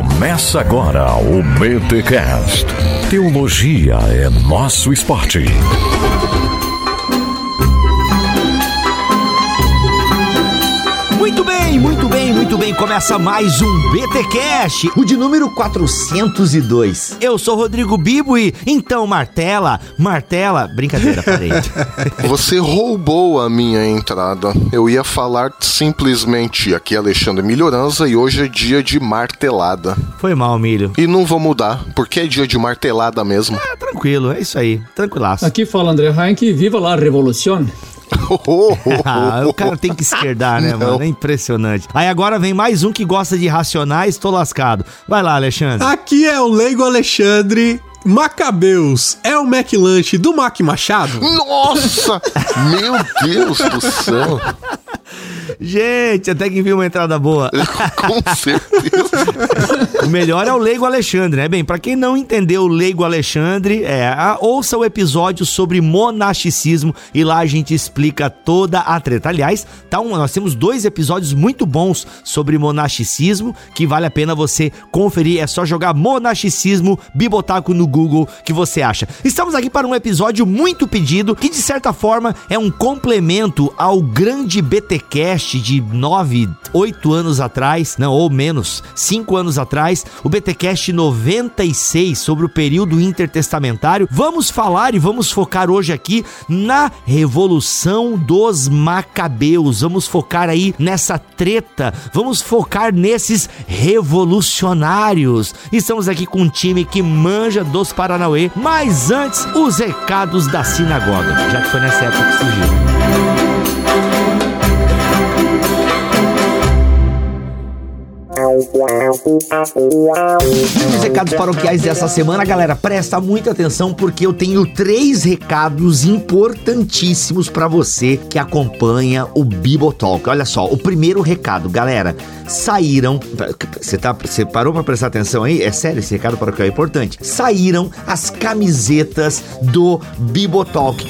Começa agora o BTCast. Teologia é nosso esporte. Muito bem, muito bem, muito bem. Começa mais um BT Cash, o de número 402. Eu sou Rodrigo Bibo e então martela, martela, brincadeira, parei. Você roubou a minha entrada. Eu ia falar simplesmente aqui Alexandre Melhorança e hoje é dia de martelada. Foi mal, milho. E não vou mudar, porque é dia de martelada mesmo. Ah, tranquilo, é isso aí, tranquilaço. Aqui fala André Heinck, viva la revolução. Ah, o cara tem que esquerdar, né, mano? É impressionante. Aí agora vem mais um que gosta de racionais, tô lascado. Vai lá, Alexandre. Aqui é o Leigo Alexandre Macabeus é o McLanche do Mac Machado? Nossa! Meu Deus do céu! Gente, até que viu uma entrada boa. Com certeza. o melhor é o Leigo Alexandre, né? Bem, para quem não entendeu o Leigo Alexandre, é, a, ouça o episódio sobre monasticismo e lá a gente explica toda a treta. Aliás, tá um, nós temos dois episódios muito bons sobre monasticismo que vale a pena você conferir. É só jogar monasticismo bibotaco no Google que você acha. Estamos aqui para um episódio muito pedido que de certa forma é um complemento ao grande BTcast de 9, 8 anos atrás, não, ou menos, 5 anos atrás, o BTcast 96 sobre o período intertestamentário. Vamos falar e vamos focar hoje aqui na revolução dos macabeus. Vamos focar aí nessa treta, vamos focar nesses revolucionários. Estamos aqui com um time que manja dos Paranauê, mas antes os recados da sinagoga, já que foi nessa época que surgiu. Os recados paroquiais dessa semana, galera, presta muita atenção porque eu tenho três recados importantíssimos para você que acompanha o Bibotalk. Olha só, o primeiro recado, galera, saíram. Você tá, você parou para prestar atenção aí? É sério, esse recado paroquial é importante. Saíram as camisetas do Bibotalk.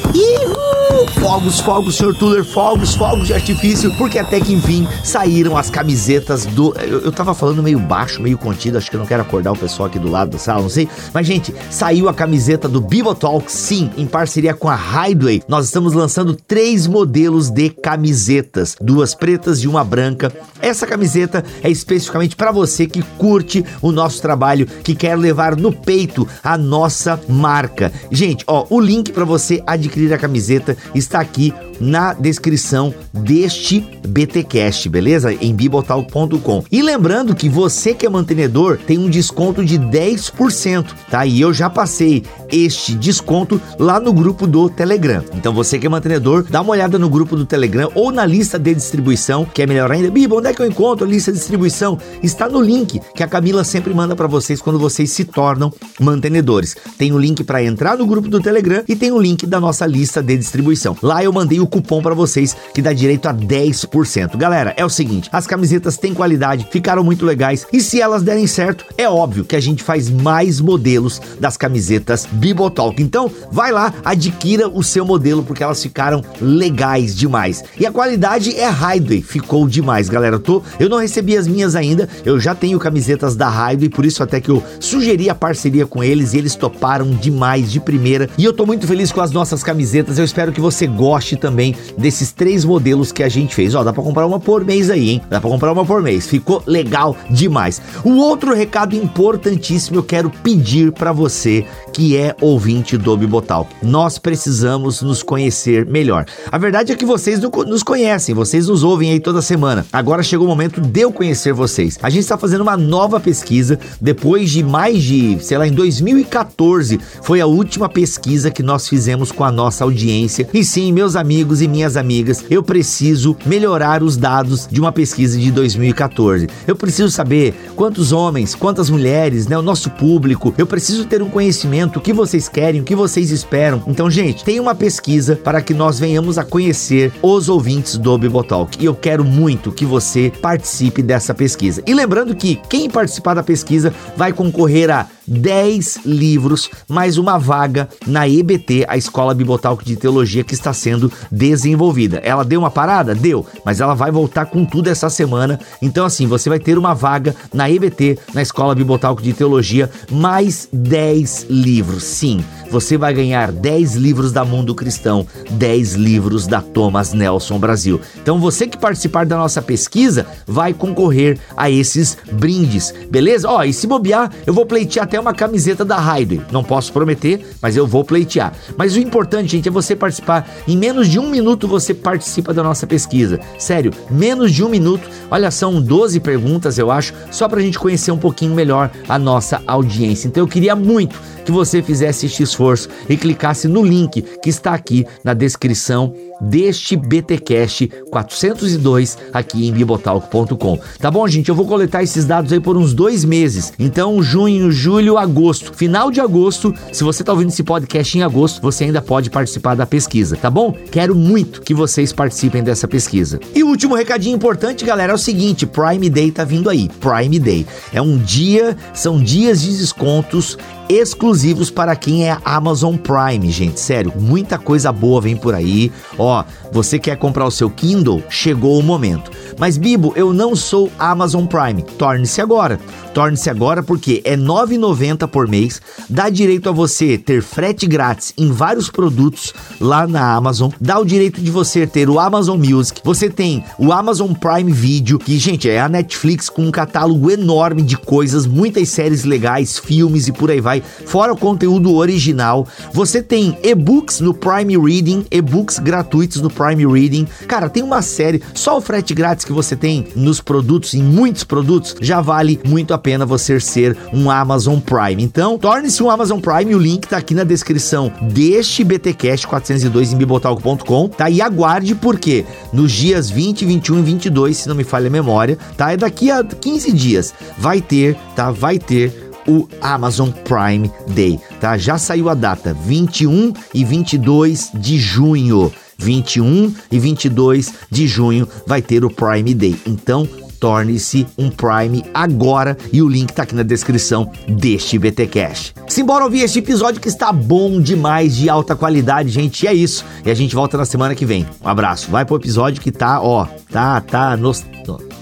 Fogos, fogos, Sr. Tuller, fogos, fogos de artifício, porque até que enfim saíram as camisetas do. Eu, eu tava falando meio baixo, meio contido, acho que eu não quero acordar o pessoal aqui do lado da sala, não sei. Mas, gente, saiu a camiseta do Bibotalk, sim, em parceria com a Hideaway. Nós estamos lançando três modelos de camisetas: duas pretas e uma branca. Essa camiseta é especificamente para você que curte o nosso trabalho, que quer levar no peito a nossa marca. Gente, ó, o link para você adquirir a camiseta está aqui na descrição deste BTcast, beleza? Em bibotalk.com. E lembrando que você que é mantenedor tem um desconto de 10%, tá? E eu já passei este desconto lá no grupo do Telegram. Então você que é mantenedor, dá uma olhada no grupo do Telegram ou na lista de distribuição, que é melhor ainda. Bibo, onde é que eu encontro a lista de distribuição? Está no link que a Camila sempre manda para vocês quando vocês se tornam mantenedores. Tem o link para entrar no grupo do Telegram e tem o link da nossa lista de distribuição. Lá eu mandei o cupom para vocês que dá direito a 10%. Galera, é o seguinte, as camisetas têm qualidade, ficaram muito legais e se elas derem certo, é óbvio que a gente faz mais modelos das camisetas Bibotalk. Então, vai lá, adquira o seu modelo porque elas ficaram legais demais. E a qualidade é Hideaway, ficou demais, galera. Eu, tô, eu não recebi as minhas ainda, eu já tenho camisetas da Hideaway, por isso até que eu sugeri a parceria com eles e eles toparam demais de primeira. E eu tô muito feliz com as nossas camisetas. Eu espero que você goste também desses três modelos que a gente fez. Ó, dá para comprar uma por mês aí, hein? Dá para comprar uma por mês. Ficou legal demais. O outro recado importantíssimo eu quero pedir para você que é ouvinte do Bibotal. Nós precisamos nos conhecer melhor. A verdade é que vocês nos conhecem, vocês nos ouvem aí toda semana. Agora chegou o momento de eu conhecer vocês. A gente está fazendo uma nova pesquisa depois de mais de, sei lá, em 2014 foi a última pesquisa que nós fizemos com a nossa audiência. E sim, meus amigos e minhas amigas, eu preciso melhorar os dados de uma pesquisa de 2014. Eu preciso saber quantos homens, quantas mulheres, né, o nosso público. Eu preciso ter um conhecimento o que vocês querem, o que vocês esperam. Então, gente, tem uma pesquisa para que nós venhamos a conhecer os ouvintes do Bibotalk. E eu quero muito que você participe dessa pesquisa. E lembrando que quem participar da pesquisa vai concorrer a 10 livros, mais uma vaga na EBT, a Escola Bibotalco de Teologia que está sendo desenvolvida. Ela deu uma parada? Deu, mas ela vai voltar com tudo essa semana. Então, assim, você vai ter uma vaga na EBT, na Escola Bibotalco de Teologia, mais 10 livros. Sim, você vai ganhar 10 livros da Mundo Cristão, 10 livros da Thomas Nelson Brasil. Então, você que participar da nossa pesquisa vai concorrer a esses brindes, beleza? Ó, e se bobear, eu vou pleitear até uma camiseta da Highway. Não posso prometer, mas eu vou pleitear. Mas o importante, gente, é você participar. Em menos de um minuto você participa da nossa pesquisa. Sério, menos de um minuto. Olha, são 12 perguntas, eu acho, só pra gente conhecer um pouquinho melhor a nossa audiência. Então eu queria muito que você fizesse este esforço e clicasse no link que está aqui na descrição deste BTcast 402 aqui em bibotalk.com. Tá bom, gente? Eu vou coletar esses dados aí por uns dois meses. Então, junho, julho, agosto. Final de agosto, se você tá ouvindo esse podcast em agosto, você ainda pode participar da pesquisa, tá bom? Quero muito que vocês participem dessa pesquisa. E o último recadinho importante, galera, é o seguinte: Prime Day tá vindo aí. Prime Day é um dia, são dias de descontos exclusivos para quem é Amazon Prime, gente. Sério, muita coisa boa vem por aí. Ó, você quer comprar o seu Kindle? Chegou o momento. Mas Bibo, eu não sou Amazon Prime. Torne-se agora. Torne-se agora porque é R$ 9,90 por mês, dá direito a você ter frete grátis em vários produtos lá na Amazon, dá o direito de você ter o Amazon Music, você tem o Amazon Prime Video, que, gente, é a Netflix com um catálogo enorme de coisas, muitas séries legais, filmes e por aí vai, fora o conteúdo original. Você tem e-books no Prime Reading, e-books gratuitos no Prime Reading. Cara, tem uma série, só o frete grátis que você tem nos produtos, em muitos produtos, já vale muito a pena você ser um Amazon Prime. Então, torne-se um Amazon Prime, o link tá aqui na descrição deste BTcast 402 em bibotalco.com, tá? E aguarde porque nos dias 20, 21 e 22, se não me falha a memória, tá? É daqui a 15 dias vai ter, tá? Vai ter o Amazon Prime Day, tá? Já saiu a data, 21 e 22 de junho. 21 e 22 de junho vai ter o Prime Day. Então, torne-se um Prime agora e o link tá aqui na descrição deste BT Cash. Simbora ouvir este episódio que está bom demais, de alta qualidade, gente. E é isso. E a gente volta na semana que vem. Um abraço. Vai pro episódio que tá, ó, tá, tá, nos...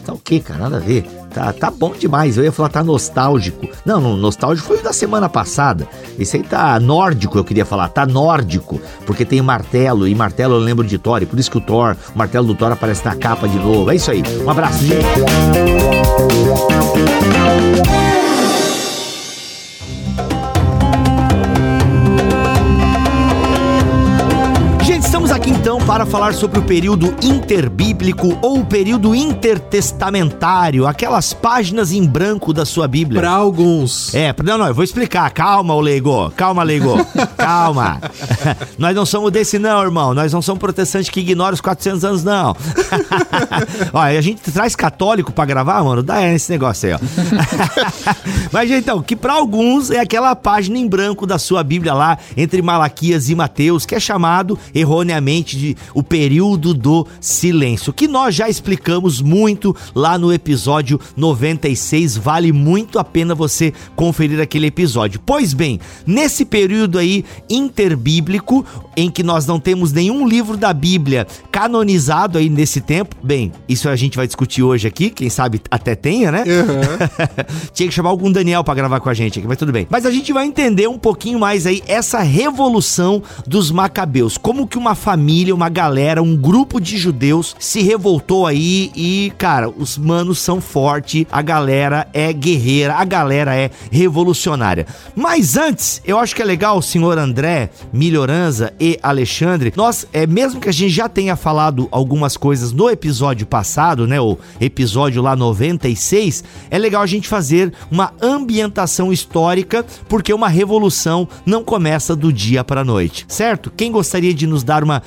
tá o que, cara? Nada a ver. Tá, tá bom demais. Eu ia falar tá nostálgico. Não, não, nostálgico foi o da semana passada. Esse aí tá nórdico, eu queria falar. Tá nórdico, porque tem martelo. E martelo eu lembro de Thor. E por isso que o Thor, o martelo do Thor aparece na capa de novo. É isso aí. Um abraço, gente. Para falar sobre o período interbíblico ou o período intertestamentário, aquelas páginas em branco da sua Bíblia. Para alguns. É, não, não, eu vou explicar. Calma, o Leigo. Calma, Leigo. Calma. Nós não somos desse não, irmão. Nós não somos protestantes que ignoram os 400 anos não. Olha, a gente traz católico para gravar, mano. Dá esse negócio aí, ó. Mas então, que para alguns é aquela página em branco da sua Bíblia lá entre Malaquias e Mateus, que é chamado erroneamente de o período do silêncio, que nós já explicamos muito lá no episódio 96, vale muito a pena você conferir aquele episódio. Pois bem, nesse período aí interbíblico, em que nós não temos nenhum livro da Bíblia canonizado aí nesse tempo, bem, isso a gente vai discutir hoje aqui, quem sabe até tenha, né? Uhum. Tinha que chamar algum Daniel para gravar com a gente aqui, mas tudo bem. Mas a gente vai entender um pouquinho mais aí essa revolução dos macabeus, como que uma família, uma galera, um grupo de judeus se revoltou aí e, cara, os manos são fortes, a galera é guerreira, a galera é revolucionária. Mas antes, eu acho que é legal senhor André, Milhoranza e Alexandre, nós, é mesmo que a gente já tenha falado algumas coisas no episódio passado, né, o episódio lá 96, é legal a gente fazer uma ambientação histórica, porque uma revolução não começa do dia para noite, certo? Quem gostaria de nos dar uma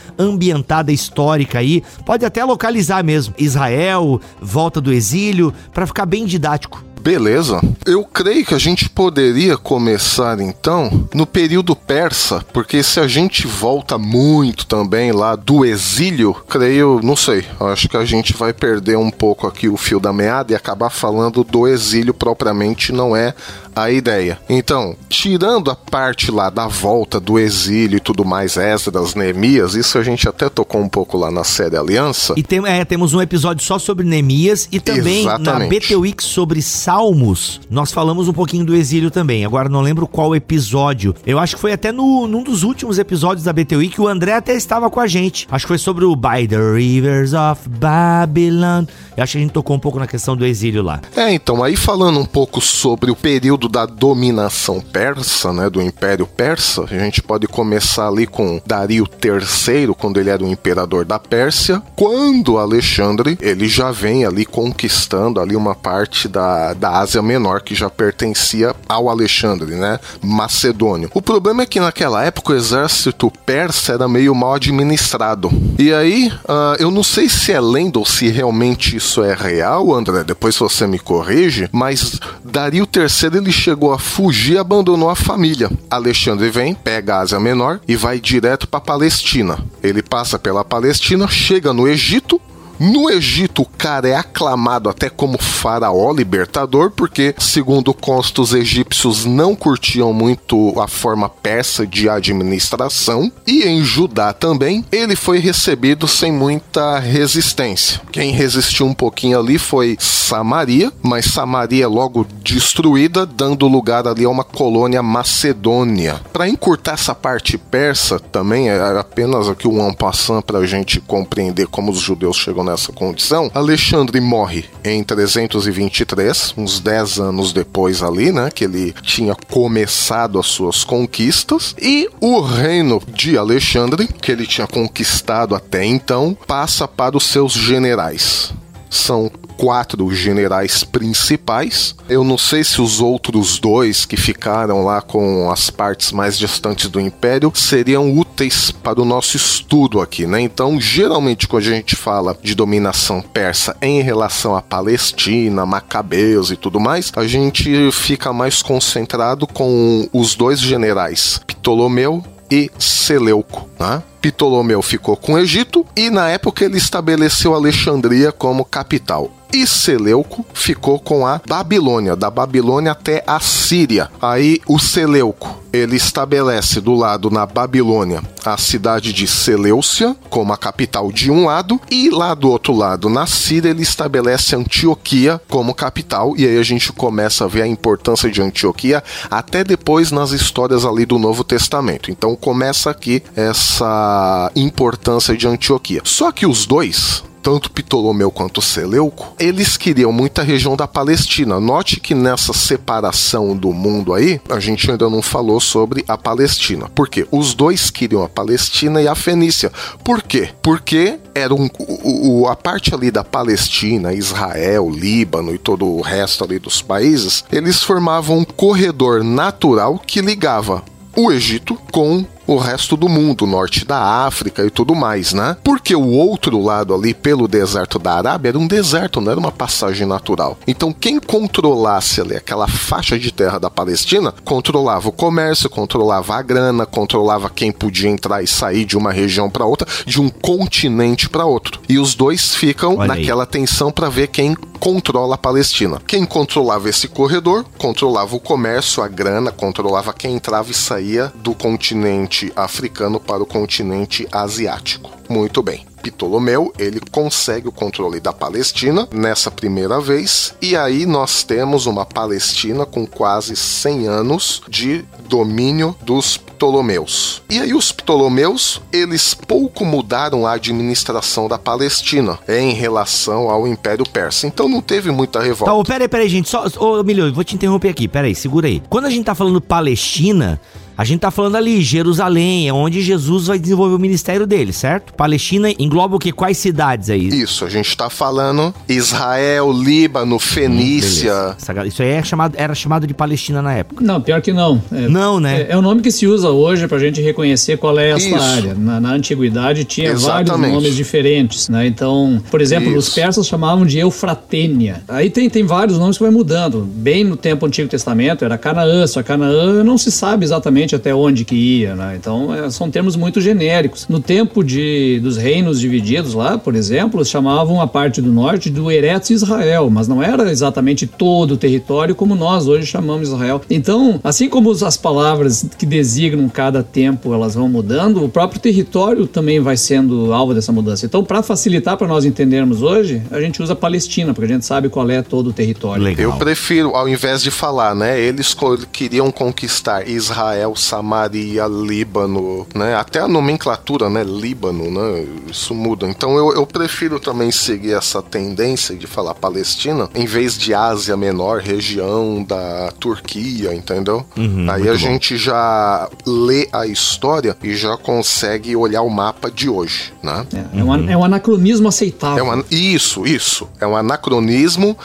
ambientada histórica aí, pode até localizar mesmo. Israel, volta do exílio, para ficar bem didático. Beleza. Eu creio que a gente poderia começar então no período persa, porque se a gente volta muito também lá do exílio, creio, não sei, acho que a gente vai perder um pouco aqui o fio da meada e acabar falando do exílio propriamente, não é a ideia. Então, tirando a parte lá da volta do exílio e tudo mais, Esdras, Neemias, isso a gente até tocou um pouco lá na série Aliança. E tem, é, temos um episódio só sobre Neemias e também na Exatamente. BT Week sobre Salmos. Nós falamos um pouquinho do exílio também. Agora não lembro qual episódio. Eu acho que foi até no, num dos últimos episódios da BT Week que o André até estava com a gente. Acho que foi sobre o By the Rivers of Babylon. Eu acho que a gente tocou um pouco na questão do exílio lá. É, então, aí falando um pouco sobre o período da dominação persa, né, do Império Persa, a gente pode começar ali com Dario III, quando ele era o imperador da Pérsia, quando Alexandre, ele já vem ali conquistando ali uma parte da, da Ásia Menor, que já pertencia ao Alexandre, né, macedônio. O problema é que naquela época o exército persa era meio mal administrado. E aí, ah, eu não sei se é lenda ou se realmente isso é real, André, depois você me corrige, mas Dario III ele chegou a fugir e abandonou a família. Alexandre vem, pega a Ásia Menor e vai direto para Palestina. Ele passa pela Palestina, chega no Egito, no Egito, o cara é aclamado até como faraó libertador, porque, segundo consta, os egípcios não curtiam muito a forma persa de administração. E em Judá também, ele foi recebido sem muita resistência. Quem resistiu um pouquinho ali foi Samaria, mas Samaria é logo destruída, dando lugar ali a uma colônia macedônia. Para encurtar essa parte persa, também é apenas aqui um passant para a gente compreender como os judeus chegam nessa condição. Alexandre morre em 323, uns 10 anos depois ali, né, que ele tinha começado as suas conquistas, e o reino de Alexandre, que ele tinha conquistado até então, passa para os seus generais. São quatro generais principais. Eu não sei se os outros dois que ficaram lá com as partes mais distantes do império seriam úteis para o nosso estudo aqui, né? Então, geralmente quando a gente fala de dominação persa em relação à Palestina, Macabeus e tudo mais, a gente fica mais concentrado com os dois generais, Ptolomeu e Seleuco, né? Ptolomeu ficou com o Egito e na época ele estabeleceu Alexandria como capital. E Seleuco ficou com a Babilônia, da Babilônia até a Síria. Aí o Seleuco, ele estabelece do lado na Babilônia a cidade de Seleucia como a capital de um lado e lá do outro lado na Síria ele estabelece Antioquia como capital e aí a gente começa a ver a importância de Antioquia até depois nas histórias ali do Novo Testamento. Então começa aqui essa importância de Antioquia. Só que os dois tanto Ptolomeu quanto Seleuco, eles queriam muita região da Palestina. Note que nessa separação do mundo aí, a gente ainda não falou sobre a Palestina. Por quê? Os dois queriam a Palestina e a Fenícia. Por quê? Porque era um, o, o- a parte ali da Palestina, Israel, Líbano e todo o resto ali dos países, eles formavam um corredor natural que ligava o Egito com o resto do mundo, norte da África e tudo mais, né? Porque o outro lado ali, pelo deserto da Arábia, era um deserto, não era uma passagem natural. Então, quem controlasse ali aquela faixa de terra da Palestina, controlava o comércio, controlava a grana, controlava quem podia entrar e sair de uma região para outra, de um continente para outro. E os dois ficam Olha aí. naquela tensão para ver quem controla a Palestina. Quem controlava esse corredor, controlava o comércio, a grana, controlava quem entrava e saía do continente africano para o continente asiático. Muito bem. Ptolomeu, ele consegue o controle da Palestina nessa primeira vez, e aí nós temos uma Palestina com quase 100 anos de domínio dos Ptolomeus. E aí os Ptolomeus, eles pouco mudaram a administração da Palestina em relação ao Império Persa. Então não teve muita revolta. Ô, peraí, peraí, gente. Só, ô, eu vou te interromper aqui. Peraí, segura aí. Quando a gente tá falando Palestina, a gente tá falando ali, Jerusalém, é onde Jesus vai desenvolver o ministério dele, certo? Palestina engloba o quê? Quais cidades aí? Isso, a gente tá falando Israel, Líbano, Fenícia. Beleza. Essa gal- Isso aí é chamado, era chamado de Palestina na época. Não, pior que não. É, Não, né? É, é o nome que se usa hoje pra gente reconhecer qual é essa Isso. área. Na, na antiguidade tinha vários Exatamente. nomes diferentes, né? Então, por exemplo, os Isso. persas chamavam de Eufratênia. Aí tem, tem vários nomes que vai mudando. Bem no tempo Antigo Testamento era Canaã, só Canaã não se sabe exatamente exatamente até onde que ia, né? Então é, são termos muito genéricos. No tempo de, dos reinos divididos lá, por exemplo, chamavam a parte do norte do Eretz Israel, mas não era exatamente todo o território como nós hoje chamamos Israel. Então, assim como as palavras que designam cada tempo elas vão mudando, o próprio território também vai sendo alvo dessa mudança. Então, para facilitar para nós entendermos hoje, a gente usa Palestina, porque a gente sabe qual é todo o território. Legal. Eu prefiro, ao invés de falar, né? Eles queriam conquistar Israel, Samaria, Líbano, né? Até a nomenclatura, né? Líbano, né? Isso muda. Então eu, eu prefiro também seguir essa tendência de falar Palestina, em vez de Ásia Menor, região da Turquia, entendeu? Aí a gente já lê a história e já consegue olhar o mapa de hoje, né? É, é um, é um anacronismo aceitável. É uma, isso, isso. É um anacronismo,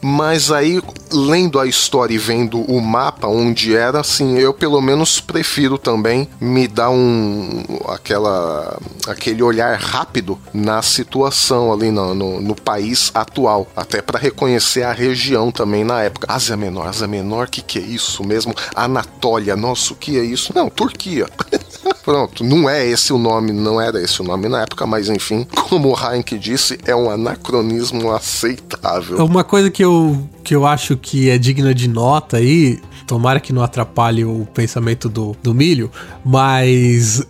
mas aí, lendo a história e vendo o mapa onde era, assim, eu pelo menos prefiro também me dar um. aquela. aquele olhar rápido na situação ali no, no, no país atual. Até para reconhecer a região também na época. Ásia Menor, Ásia Menor, que que é isso mesmo? Anatólia, nossa, o que é isso? Não, Turquia. Pronto, não é esse o nome, não era esse o nome na época, mas enfim, como o Heinck disse, é um anacronismo aceitável. Uma coisa que eu, que eu acho que é digna de nota aí, tomara que não atrapalhe o pensamento do, do Milho, mas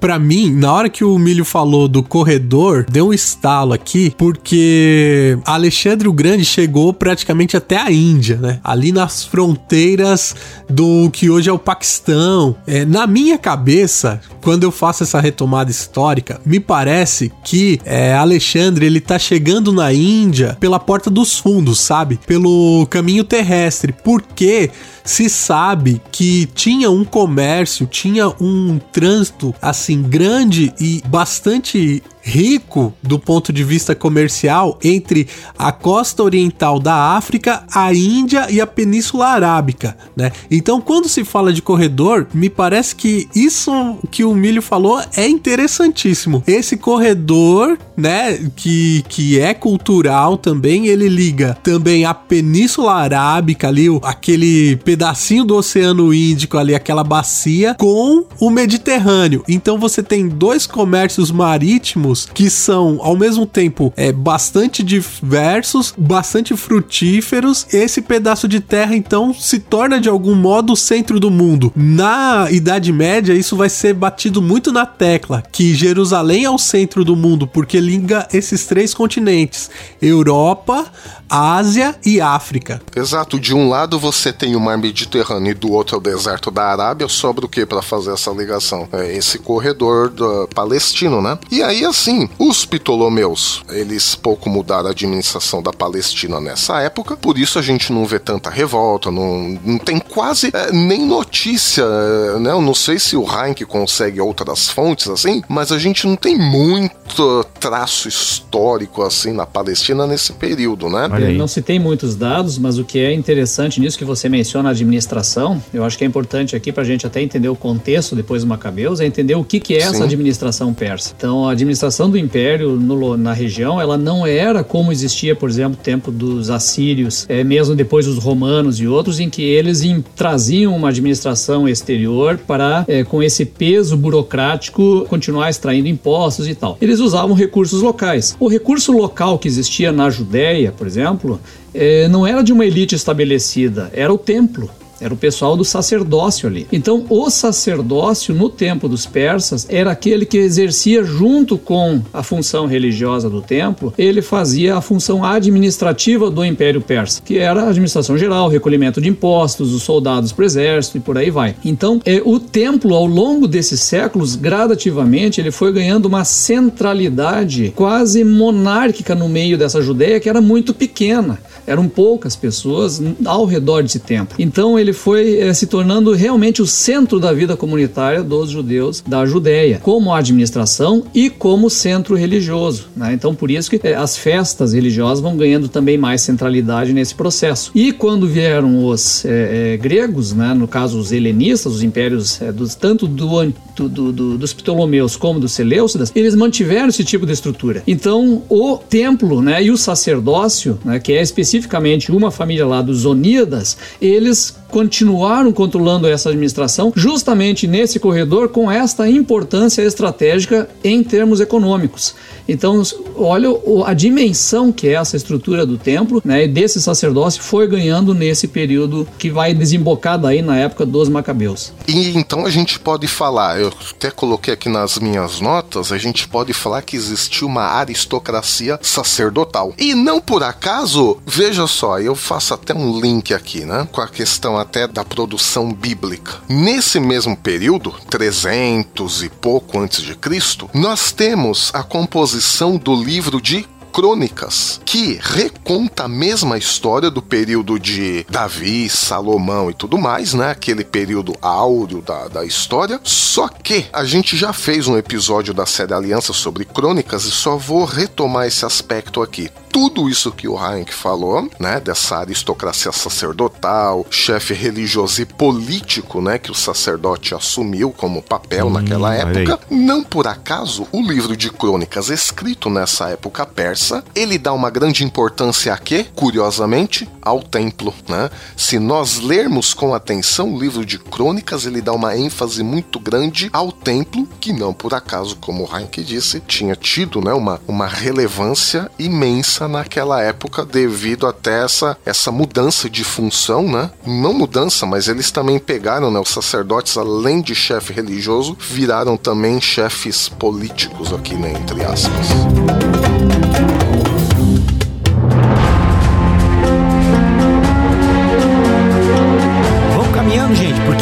pra mim, na hora que o Milho falou do corredor, deu um estalo aqui, porque Alexandre o Grande chegou praticamente até a Índia, né? Ali nas fronteiras do que hoje é o Paquistão. É, na minha cabeça, quando eu faço essa retomada histórica, me parece que é, Alexandre ele tá chegando na Índia pela porta dos fundos, sabe? Pelo caminho terrestre, porque se sabe que tinha um comércio, tinha um trânsito assim grande e bastante rico do ponto de vista comercial entre a costa oriental da África, a Índia e a Península Arábica, né? Então, quando se fala de corredor, me parece que isso que o Milho falou é interessantíssimo. Esse corredor, né, que, que é cultural também, ele liga também a Península Arábica ali, aquele pedacinho do Oceano Índico ali, aquela bacia com o Mediterrâneo. Então você tem dois comércios marítimos que são ao mesmo tempo é bastante diversos, bastante frutíferos. Esse pedaço de terra então se torna de algum modo o centro do mundo. Na Idade Média isso vai ser batido muito na tecla que Jerusalém é o centro do mundo porque liga esses três continentes: Europa, Ásia e África. Exato, de um lado você tem o mar Mediterrâneo e do outro é o deserto da Arábia, sobra o que para fazer essa ligação? É esse corredor do palestino, né? E aí assim, os Ptolomeus, eles pouco mudaram a administração da Palestina nessa época, por isso a gente não vê tanta revolta, não, não tem quase é, nem notícia, é, né? Eu não sei se o Heinck consegue outras fontes assim, mas a gente não tem muito traço histórico assim na Palestina nesse período, né? Olha aí. Não se tem muitos dados, mas o que é interessante nisso que você menciona a administração, eu acho que é importante aqui para a gente até entender o contexto depois do Macabeus, é entender o que, que é essa Sim. administração persa. Então, a administração do império no- na região, ela não era como existia, por exemplo, no tempo dos assírios, é, mesmo depois dos romanos e outros, em que eles em- traziam uma administração exterior para, é, com esse peso burocrático, continuar extraindo impostos e tal. Eles usavam recursos locais. O recurso local que existia na Judéia, por exemplo, eh, não era de uma elite estabelecida, era o templo. Era o pessoal do sacerdócio ali. Então, o sacerdócio no tempo dos persas era aquele que exercia, junto com a função religiosa do templo, ele fazia a função administrativa do Império Persa, que era a administração geral, recolhimento de impostos, os soldados para o exército e por aí vai. Então, é, o templo, ao longo desses séculos, gradativamente, ele foi ganhando uma centralidade quase monárquica no meio dessa Judéia, que era muito pequena. Eram poucas pessoas ao redor desse templo. Então ele foi eh, se tornando realmente o centro da vida comunitária dos judeus da Judéia, como administração e como centro religioso. né? Então por isso que eh, as festas religiosas vão ganhando também mais centralidade nesse processo. E quando vieram os eh, gregos, né, no caso os helenistas, os impérios dos, tanto do, do- do- do- dos Ptolomeus como dos Seleucidas, eles mantiveram esse tipo de estrutura. Então o templo né, e o sacerdócio, né, que é especificamente uma família lá dos Oníadas, eles continuaram controlando essa administração justamente nesse corredor com esta importância estratégica em termos econômicos. Então, olha a dimensão que é essa estrutura do templo, né, e desse sacerdócio foi ganhando nesse período que vai desembocar daí na época dos macabeus. E então a gente pode falar, eu até coloquei aqui nas minhas notas, a gente pode falar que existiu uma aristocracia sacerdotal. E não por acaso, veja só, eu faço até um link aqui, né, com a questão até da produção bíblica. Nesse mesmo período, 300 e pouco antes de Cristo, nós temos a composição do livro de Crônicas, que reconta a mesma história do período de Davi, Salomão e tudo mais, né? Aquele período áureo da, da história. Só que a gente já fez um episódio da série Aliança sobre Crônicas e só vou retomar esse aspecto aqui. Tudo isso que o Heinck falou, né, dessa aristocracia sacerdotal, chefe religioso e político, né, que o sacerdote assumiu como papel hum, naquela época, não por acaso o livro de crônicas escrito nessa época persa, ele dá uma grande importância a quê? Curiosamente, ao templo, né? Se nós lermos com atenção o livro de crônicas, ele dá uma ênfase muito grande ao templo, que não por acaso, como o Heinck disse, tinha tido, né, uma, uma relevância imensa naquela época devido até essa, essa mudança de função, né? Não mudança, mas eles também pegaram, né? Os sacerdotes, além de chefe religioso, viraram também chefes políticos aqui, né? Entre aspas.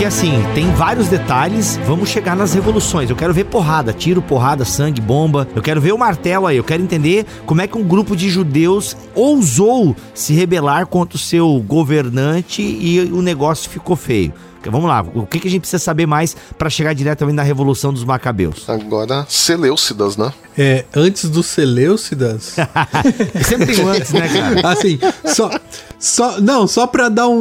Assim, tem vários detalhes. Vamos chegar nas revoluções. Eu quero ver porrada, tiro, porrada, sangue, bomba. Eu quero ver o martelo aí. Eu quero entender como é que um grupo de judeus ousou se rebelar contra o seu governante e o negócio ficou feio. Vamos lá, o que, que a gente precisa saber mais para chegar diretamente na Revolução dos Macabeus? Agora, Seleucidas, né? É, antes do Seleucidas. Sempre tem um antes, né, cara? Assim, só. só não, só para dar um,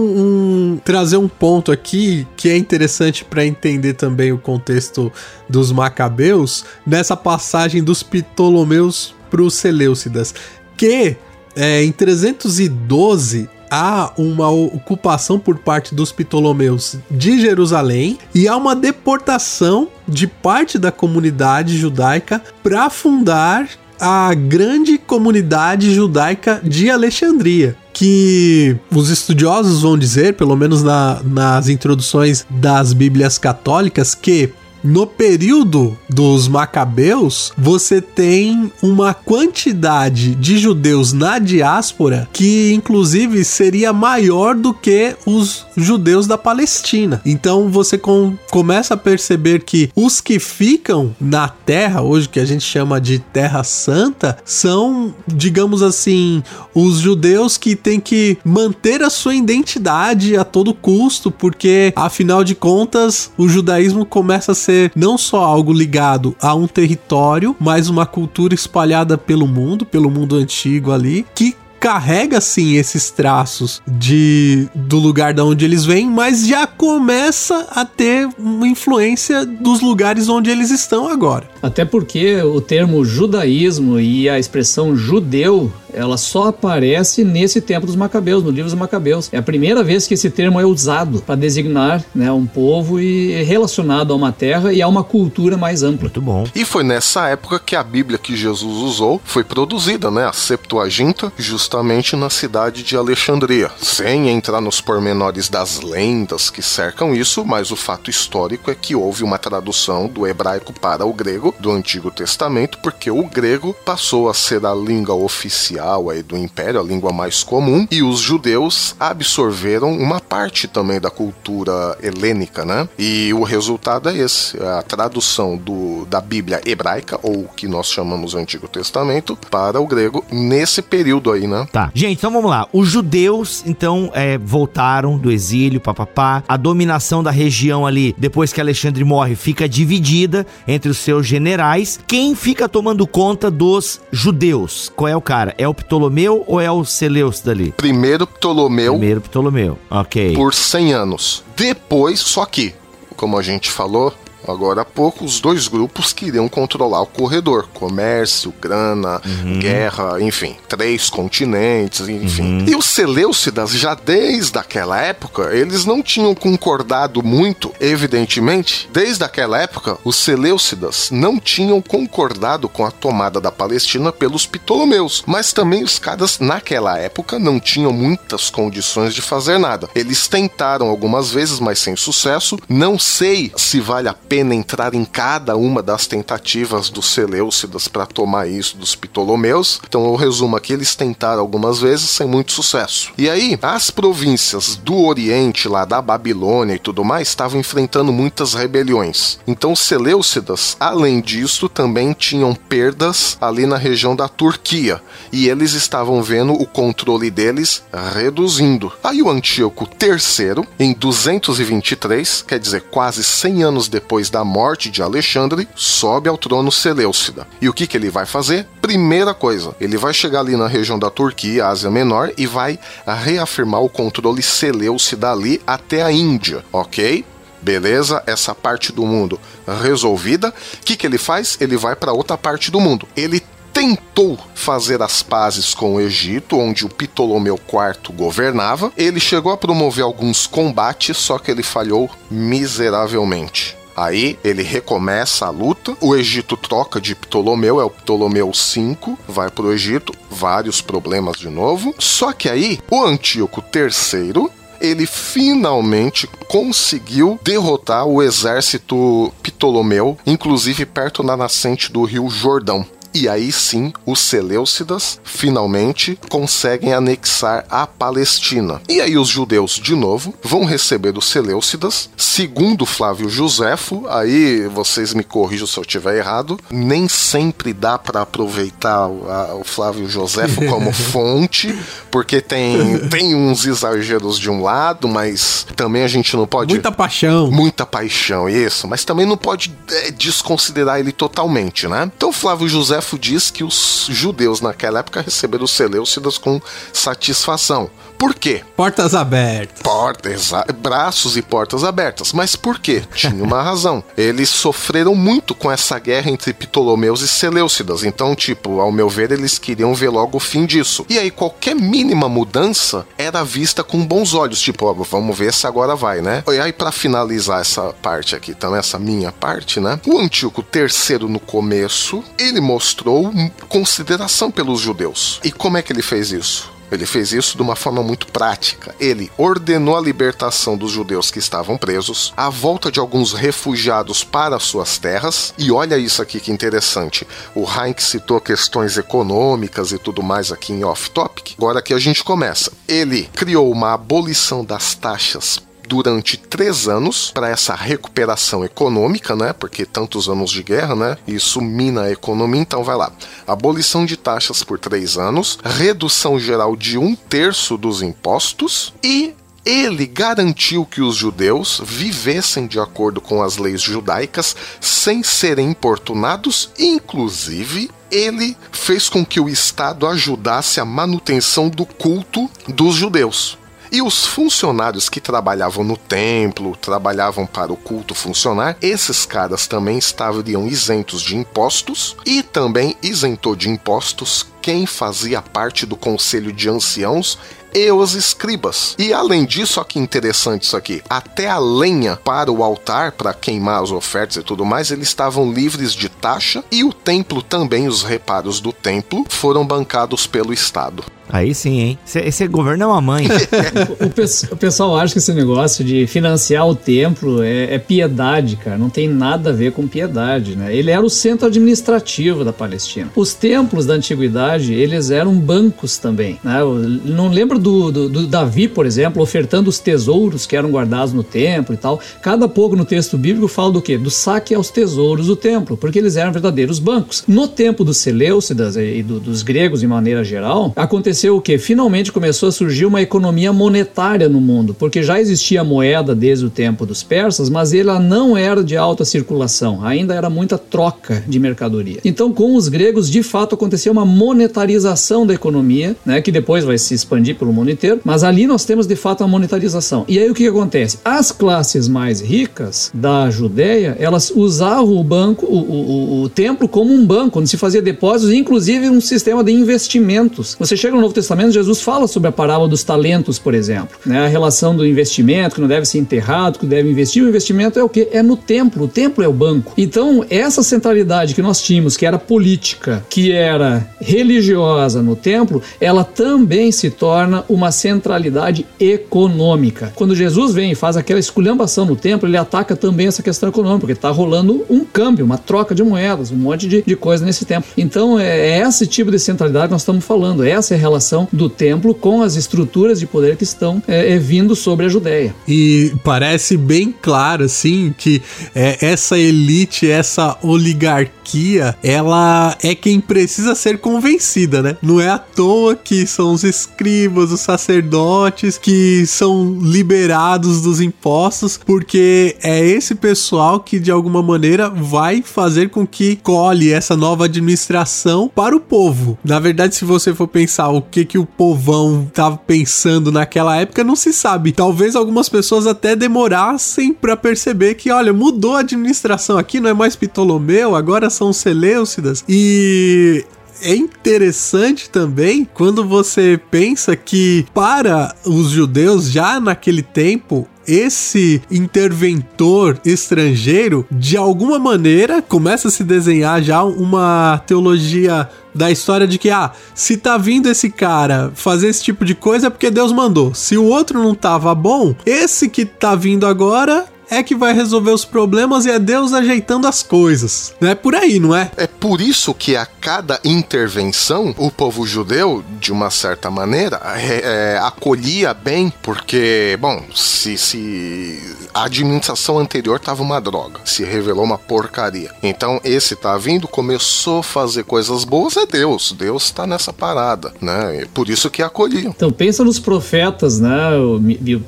um, trazer um ponto aqui que é interessante para entender também o contexto dos Macabeus, nessa passagem dos Ptolomeus para os Seleucidas. Que é, em 312 há uma ocupação por parte dos Ptolomeus de Jerusalém e há uma deportação de parte da comunidade judaica para fundar a grande comunidade judaica de Alexandria que os estudiosos vão dizer, pelo menos na, nas introduções das Bíblias católicas, que no período dos Macabeus, você tem uma quantidade de judeus na diáspora que, inclusive, seria maior do que os judeus da Palestina. Então você com, começa a perceber que os que ficam na terra, hoje que a gente chama de Terra Santa, são, digamos assim, os judeus que têm que manter a sua identidade a todo custo, porque afinal de contas o judaísmo começa a ser ser não só algo ligado a um território, mas uma cultura espalhada pelo mundo, pelo mundo antigo ali, que carrega sim esses traços de do lugar da onde eles vêm, mas já começa a ter uma influência dos lugares onde eles estão agora. Até porque o termo judaísmo e a expressão judeu ela só aparece nesse tempo dos Macabeus, no livro dos Macabeus. É a primeira vez que esse termo é usado para designar né, um povo e relacionado a uma terra e a uma cultura mais ampla. Muito bom. E foi nessa época que a Bíblia que Jesus usou foi produzida, né? A Septuaginta, justamente na cidade de Alexandria. Sem entrar nos pormenores das lendas que cercam isso, mas o fato histórico é que houve uma tradução do hebraico para o grego do Antigo Testamento, porque o grego passou a ser a língua oficial aí do império, a língua mais comum, e os judeus absorveram uma parte também da cultura helênica, né? E o resultado é esse, a tradução do, da Bíblia hebraica, ou o que nós chamamos Antigo Testamento, para o grego nesse período aí, né? Tá. Gente, então vamos lá. Os judeus, então, é, voltaram do exílio, papapá. A dominação da região ali, depois que Alexandre morre, fica dividida entre os seus generais. Quem fica tomando conta dos judeus? Qual é o cara? É o Ptolomeu ou é o Seleucida dali? Primeiro Ptolomeu. Primeiro Ptolomeu, ok. Por 100 anos. Depois, só que, como a gente falou agora há pouco, os dois grupos queriam controlar o corredor: comércio, grana, uhum. guerra, enfim, três continentes, enfim. Uhum. E os Seleucidas, já desde aquela época, eles não tinham concordado muito, evidentemente, desde aquela época, os Seleucidas não tinham concordado com a tomada da Palestina pelos Ptolomeus, mas também os caras, naquela época, não tinham muitas condições de fazer nada. Eles tentaram algumas vezes, mas sem sucesso. Não sei se vale a pena entrar em cada uma das tentativas dos Seleucidas para tomar isso dos Ptolomeus. Então eu resumo aqui: eles tentaram algumas vezes sem muito sucesso. E aí, as províncias do Oriente, lá da Babilônia e tudo mais, estavam enfrentando muitas rebeliões. Então os Seleucidas, além disso, também tinham perdas ali na região da Turquia. E eles estavam vendo o controle deles reduzindo. Aí o Antíoco III, em 223, quer dizer, quase 100 anos depois da morte de Alexandre, sobe ao trono Seleucida. E o que, que ele vai fazer? Primeira coisa, ele vai chegar ali na região da Turquia, Ásia Menor, e vai reafirmar o controle Seleucida ali até a Índia, ok? Beleza, essa parte do mundo resolvida. O que, que ele faz? Ele vai para outra parte do mundo. Ele tentou fazer as pazes com o Egito, onde o Ptolomeu IV governava. Ele chegou a promover alguns combates, só que ele falhou miseravelmente. Aí ele recomeça a luta, o Egito troca de Ptolomeu, é o Ptolomeu V, vai para o Egito, vários problemas de novo. Só que aí o Antíoco III ele finalmente conseguiu derrotar o exército Ptolomeu, inclusive perto da nascente do rio Jordão. E aí sim, os Seleucidas finalmente conseguem anexar a Palestina. E aí os judeus, de novo, vão receber os Seleucidas. Segundo Flávio Josefo, aí vocês me corrijam se eu estiver errado, nem sempre dá para aproveitar o, Flávio Josefo como fonte, porque tem, tem uns exageros de um lado, mas também a gente não pode. Muita paixão. Muita paixão, isso. Mas também não pode é, desconsiderar ele totalmente, né? Então Flávio Josefo diz que os judeus naquela época receberam os Seleucidas com satisfação. Por quê? Portas abertas. Portas, braços e portas abertas. Mas por quê? Tinha uma razão. Eles sofreram muito com essa guerra entre Ptolomeus e Seleucidas. Então, tipo, ao meu ver, eles queriam ver logo o fim disso. E aí, qualquer mínima mudança era vista com bons olhos. Tipo, ó, vamos ver se agora vai, né? E aí, para finalizar essa parte aqui, então, essa minha parte, né? O Antíoco III, no começo, ele mostrou consideração pelos judeus. E como é que ele fez isso? Ele fez isso de uma forma muito prática. Ele ordenou a libertação dos judeus que estavam presos, a volta de alguns refugiados para suas terras, e olha isso aqui que interessante. O Heinck citou questões econômicas e tudo mais aqui em off-topic. Agora que a gente começa. Ele criou uma abolição das taxas durante três anos para essa recuperação econômica, né? Porque tantos anos de guerra, né? Isso mina a economia, então vai lá. Abolição de taxas por três anos, redução geral de um terço dos impostos e ele garantiu que os judeus vivessem de acordo com as leis judaicas sem serem importunados, inclusive ele fez com que o Estado ajudasse a manutenção do culto dos judeus. E os funcionários que trabalhavam no templo, trabalhavam para o culto funcionar, esses caras também estariam isentos de impostos e também isentou de impostos quem fazia parte do conselho de anciãos e os escribas. E além disso, que interessante isso aqui, até a lenha para o altar, para queimar as ofertas e tudo mais, eles estavam livres de taxa e o templo também, os reparos do templo, foram bancados pelo Estado. Aí sim, hein? Esse, esse governo é uma mãe. o, o, pessoal acha que esse negócio de financiar o templo é, é, piedade, cara. Não tem nada a ver com piedade, né? Ele era o centro administrativo da Palestina. Os templos da antiguidade, eles eram bancos também, né? Eu não lembro do, do, do, Davi, por exemplo, ofertando os tesouros que eram guardados no templo e tal. Cada pouco no texto bíblico fala do quê? Do saque aos tesouros do templo, porque eles eram verdadeiros bancos. No tempo dos Seleucidas e do, dos gregos, em maneira geral, aconteceu aconteceu o quê? Finalmente começou a surgir uma economia monetária no mundo, porque já existia moeda desde o tempo dos persas, mas ela não era de alta circulação, ainda era muita troca de mercadoria. Então, com os gregos, de fato, aconteceu uma monetarização da economia, né, que depois vai se expandir pelo mundo inteiro, mas ali nós temos de fato a monetarização. E aí o que, que acontece? As classes mais ricas da Judéia, elas usavam o banco, o, o, o templo como um banco, onde se fazia depósitos, inclusive um sistema de investimentos. Você chega no Novo Testamento, Jesus fala sobre a parábola dos talentos, por exemplo, né, a relação do investimento, que não deve ser enterrado, que deve investir. O investimento é o que? É no templo, o templo é o banco. Então, essa centralidade que nós tínhamos, que era política, que era religiosa no templo, ela também se torna uma centralidade econômica. Quando Jesus vem e faz aquela esculhambação no templo, ele ataca também essa questão econômica, porque está rolando um câmbio, uma troca de moedas, um monte de, de coisa nesse templo. Então é, é esse tipo de centralidade que nós estamos falando, essa é a relação do templo com as estruturas de poder que estão é, é vindo sobre a Judéia. E parece bem claro, assim, que é, essa elite, essa oligarquia, ela é quem precisa ser convencida, né? Não é à toa que são os escribas, os sacerdotes que são liberados dos impostos, porque é esse pessoal que de alguma maneira vai fazer com que colhe essa nova administração para o povo. Na verdade, se você for pensar o que que o povão estava pensando naquela época, não se sabe. Talvez algumas pessoas até demorassem para perceber que, olha, mudou a administração aqui, não é mais Ptolomeu, agora são Seleucidas. E é interessante também quando você pensa que para os judeus já naquele tempo esse interventor estrangeiro, de alguma maneira, começa a se desenhar já uma teologia da história de que, ah, se tá vindo esse cara fazer esse tipo de coisa é porque Deus mandou. Se o outro não tava bom, esse que tá vindo agora é que vai resolver os problemas e é Deus ajeitando as coisas. Não é por aí, não é? É por isso que a cada intervenção, o povo judeu, de uma certa maneira, é, é, acolhia bem, porque, bom, se, se a administração anterior estava uma droga, se revelou uma porcaria. Então, esse tá vindo, começou a fazer coisas boas, é Deus. Deus está nessa parada, né? É por isso que acolhiam. Então, pensa nos profetas, né?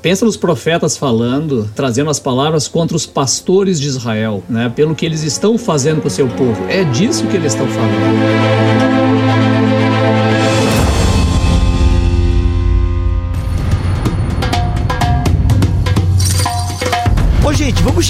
Pensa nos profetas falando, trazendo as palavras palavras contra os pastores de Israel, né? Pelo que eles estão fazendo com o seu povo. É disso que eles estão falando.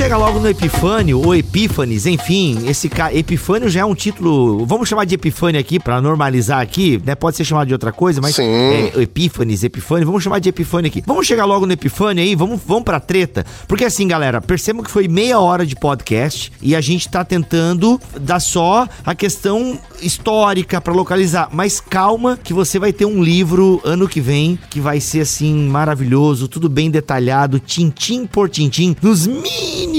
Chegar logo no Epifânio, ou Epífanes, enfim, esse ca... Epifânio já é um título, vamos chamar de Epifânio aqui, para normalizar aqui, né? Pode ser chamado de outra coisa, mas Sim. é Epífanes, Epifânio, vamos chamar de Epifânio aqui. Vamos chegar logo no Epifânio aí, vamos, vamos pra treta, porque assim, galera, percebam que foi meia hora de podcast e a gente tá tentando dar só a questão histórica para localizar, mas calma que você vai ter um livro ano que vem que vai ser assim maravilhoso, tudo bem detalhado, tintim por tintim, nos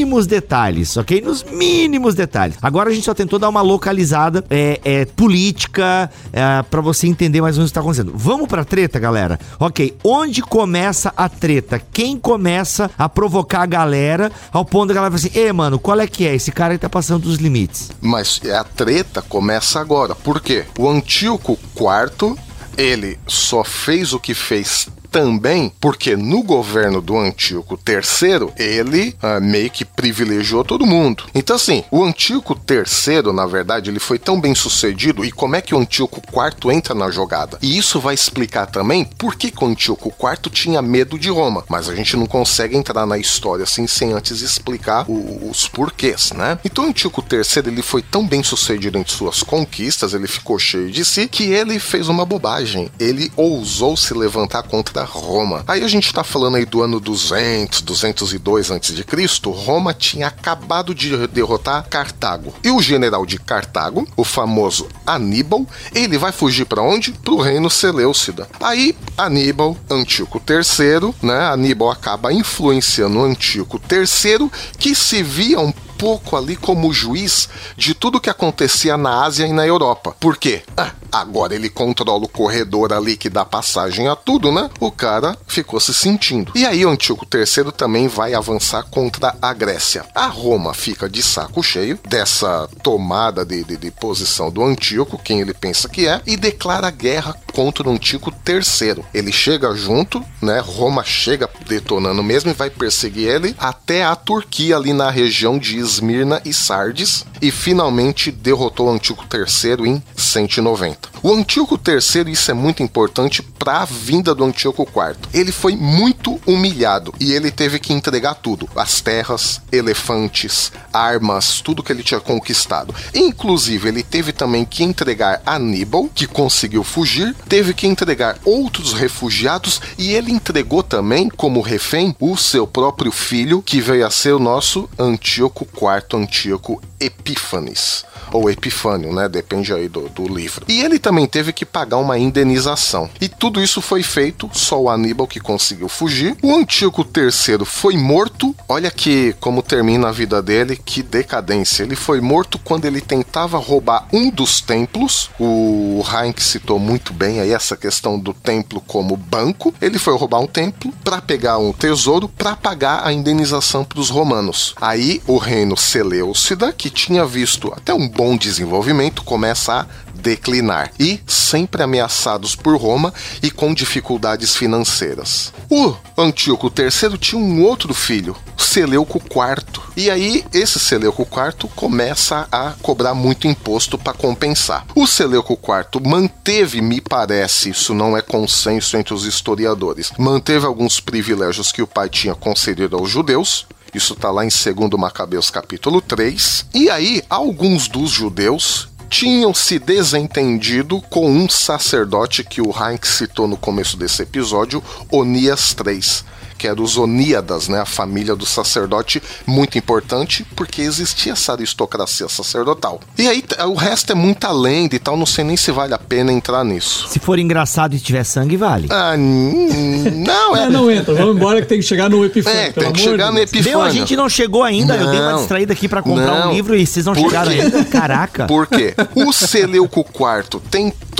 mínimos detalhes, ok? Nos mínimos detalhes. Agora a gente só tentou dar uma localizada é, é política é, para você entender mais ou menos o que tá acontecendo. Vamos pra treta, galera? Ok, onde começa a treta? Quem começa a provocar a galera ao ponto da galera falar assim, ei, mano, qual é que é? Esse cara aí tá passando dos limites. Mas a treta começa agora. Por quê? O Antíoco IV, ele só fez o que fez também porque no governo do Antíoco III, ele ah, meio que privilegiou todo mundo. Então, assim, o Antíoco III, na verdade, ele foi tão bem sucedido e como é que o Antíoco IV entra na jogada. E isso vai explicar também por que, que o Antíoco IV tinha medo de Roma. Mas a gente não consegue entrar na história assim sem antes explicar o, os porquês, né? Então, o Antíoco III, ele foi tão bem sucedido em suas conquistas, ele ficou cheio de si, que ele fez uma bobagem. Ele ousou se levantar contra Roma. Aí a gente tá falando aí do ano 200, 202 a.C. Roma tinha acabado de derrotar Cartago. E o general de Cartago, o famoso Aníbal, ele vai fugir para onde? Pro reino Seleucida. Aí Aníbal, Antíoco III, né? Aníbal acaba influenciando o Antíoco III, que se via um pouco ali como juiz de tudo que acontecia na Ásia e na Europa. Por quê? Ah, agora ele controla o corredor ali que dá passagem a tudo, né? O cara ficou se sentindo. E aí o Antíoco III também vai avançar contra a Grécia. A Roma fica de saco cheio dessa tomada de, de, de posição do Antíoco, quem ele pensa que é, e declara guerra contra o Antíoco III. Ele chega junto, né? Roma chega detonando mesmo e vai perseguir ele até a Turquia ali na região de Esmirna e Sardes e finalmente derrotou o Antíoco III em 190. O Antíoco III, isso é muito importante para a vinda do Antíoco IV. Ele foi muito humilhado e ele teve que entregar tudo: as terras, elefantes, armas, tudo que ele tinha conquistado. Inclusive, ele teve também que entregar Aníbal, que conseguiu fugir, teve que entregar outros refugiados e ele entregou também, como refém, o seu próprio filho, que veio a ser o nosso Antíoco IV, Antíoco Epífanes ou Epifânio, né? Depende aí do, do, livro. E ele também teve que pagar uma indenização. E tudo isso foi feito, só o Aníbal que conseguiu fugir. O Antíoco III foi morto. Olha que como termina a vida dele, que decadência. Ele foi morto quando ele tentava roubar um dos templos. O Heinck citou muito bem aí essa questão do templo como banco. Ele foi roubar um templo para pegar um tesouro para pagar a indenização para os romanos. Aí o reino Seleucida, que tinha visto até um bom desenvolvimento, começa a declinar e sempre ameaçados por Roma e com dificuldades financeiras. O Antíoco III tinha um outro filho, Seleuco IV. E aí esse Seleuco IV começa a cobrar muito imposto para compensar. O Seleuco IV manteve, me parece, isso não é consenso entre os historiadores, manteve alguns privilégios que o pai tinha concedido aos judeus, isso está lá em 2 Macabeus capítulo 3. E aí, alguns dos judeus tinham se desentendido com um sacerdote que o Heinck citou no começo desse episódio, Onias III que era os Oníadas, né, a família do sacerdote, muito importante, porque existia essa aristocracia sacerdotal. E aí o resto é muita lenda e tal, não sei nem se vale a pena entrar nisso. Se for engraçado e tiver sangue, vale. Ah, não, é. é. Não entra, vamos embora que tem que chegar no Epifânio. É, tem que chegar no Epifânio. Meu, a gente não chegou ainda, não, eu dei uma distraída aqui para comprar não. um livro e vocês não chegaram ainda. Caraca. Por quê? O Seleuco IV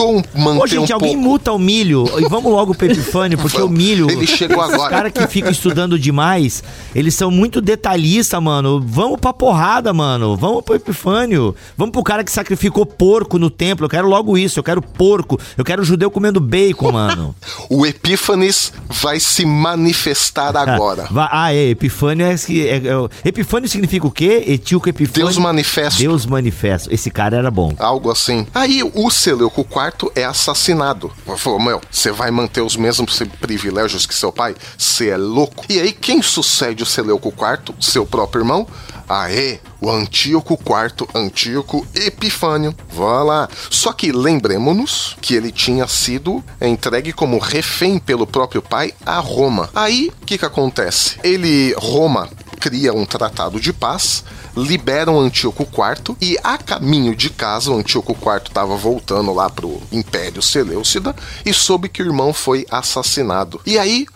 tentou manter Ô, gente, um alguém pouco... muta o milho e vamos logo pro Epifânio, porque o milho... Ele chegou agora. Os caras que ficam estudando demais, eles são muito detalhistas, mano. Vamos pra porrada, mano. Vamos pro Epifânio. Vamos pro cara que sacrificou porco no templo. Eu quero logo isso. Eu quero porco. Eu quero judeu comendo bacon, mano. o Epífanes vai se manifestar agora. ah, é. Epifânio é, é, é, Epifânio significa o quê? Etíoco Epifânio. Deus manifesto. Deus manifesto. Esse cara era bom. Algo assim. Aí o Seleuco IV é assassinado. Falou, meu, você vai manter os mesmos privilégios que seu pai? Você é louco. E aí, quem sucede o Seleuco IV? Seu próprio irmão? Aê, o Antíoco IV, Antíoco Epifânio. Vá lá. Só que lembremos-nos que ele tinha sido entregue como refém pelo próprio pai a Roma. Aí, o que, que acontece? Ele, Roma, cria um tratado de paz, liberam Antíoco IV e a caminho de casa, o Antíoco IV estava voltando lá pro Império Seleucida e soube que o irmão foi assassinado. E aí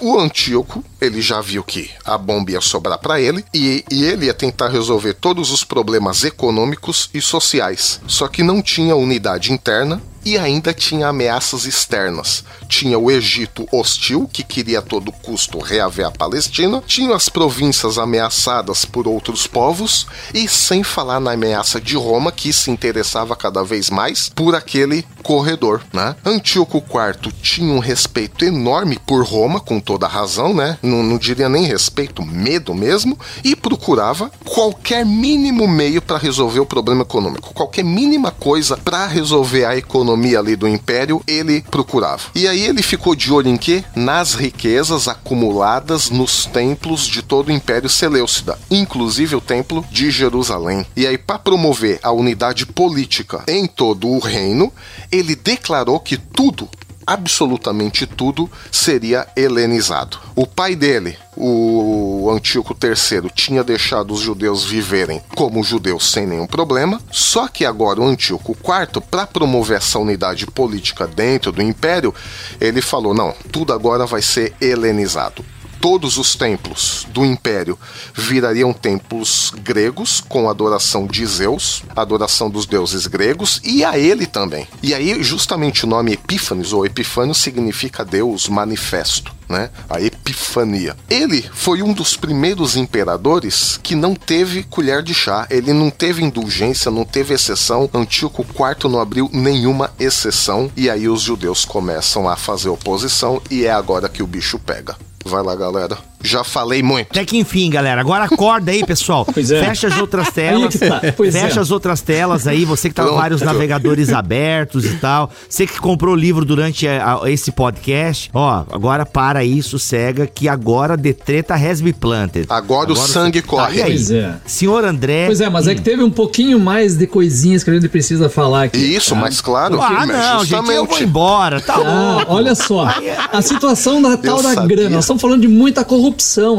o Antíoco, ele já viu que a bomba ia sobrar para ele e, e, ele ia tentar resolver todos os problemas econômicos e sociais. Só que não tinha unidade interna e ainda tinha ameaças externas. Tinha o Egito hostil, que queria a todo custo reaver a Palestina, tinha as províncias ameaçadas por outros povos, e sem falar na ameaça de Roma, que se interessava cada vez mais por aquele corredor, né? Antíoco IV tinha um respeito enorme por Roma, com toda razão, né? Não, não diria nem respeito, medo mesmo, e procurava qualquer mínimo meio para resolver o problema econômico, qualquer mínima coisa para resolver a economia economia ali do império, ele procurava. E aí ele ficou de olho em quê? Nas riquezas acumuladas nos templos de todo o Império Seleucida, inclusive o templo de Jerusalém. E aí, para promover a unidade política em todo o reino, ele declarou que tudo absolutamente tudo seria helenizado. O pai dele, o Antíoco III, tinha deixado os judeus viverem como judeus sem nenhum problema, só que agora o Antíoco IV, para promover essa unidade política dentro do império, ele falou: não, tudo agora vai ser helenizado todos os templos do império virariam templos gregos com adoração de Zeus, adoração dos deuses gregos e a ele também. E aí, justamente o nome Epífanes ou Epifânio significa Deus manifesto. Né? A Epifania. Ele foi um dos primeiros imperadores que não teve colher de chá, ele não teve indulgência, não teve exceção. Antíoco IV não abriu nenhuma exceção e aí os judeus começam a fazer oposição e é agora que o bicho pega. Vai lá, galera. Já falei muito. Até que enfim, galera. Agora acorda aí, pessoal. Pois é. Fecha as outras telas. tá. Pois fecha é. as outras telas aí. Você que tá com vários navegadores abertos e tal. Você que comprou o livro durante a- a- esse podcast. Ó, agora para aí, sossega, que agora The Treta has planted. Agora o sangue você- corre. e aí? Pois é. Senhor André. Pois é, mas é que teve um pouquinho mais de coisinhas que a gente precisa falar aqui. Isso, tá? mas claro. Ah, não, gente, eu vou embora. Tá Ah, olha só, a situação da tal da sabia. grana. Nós estamos falando de muita corrupção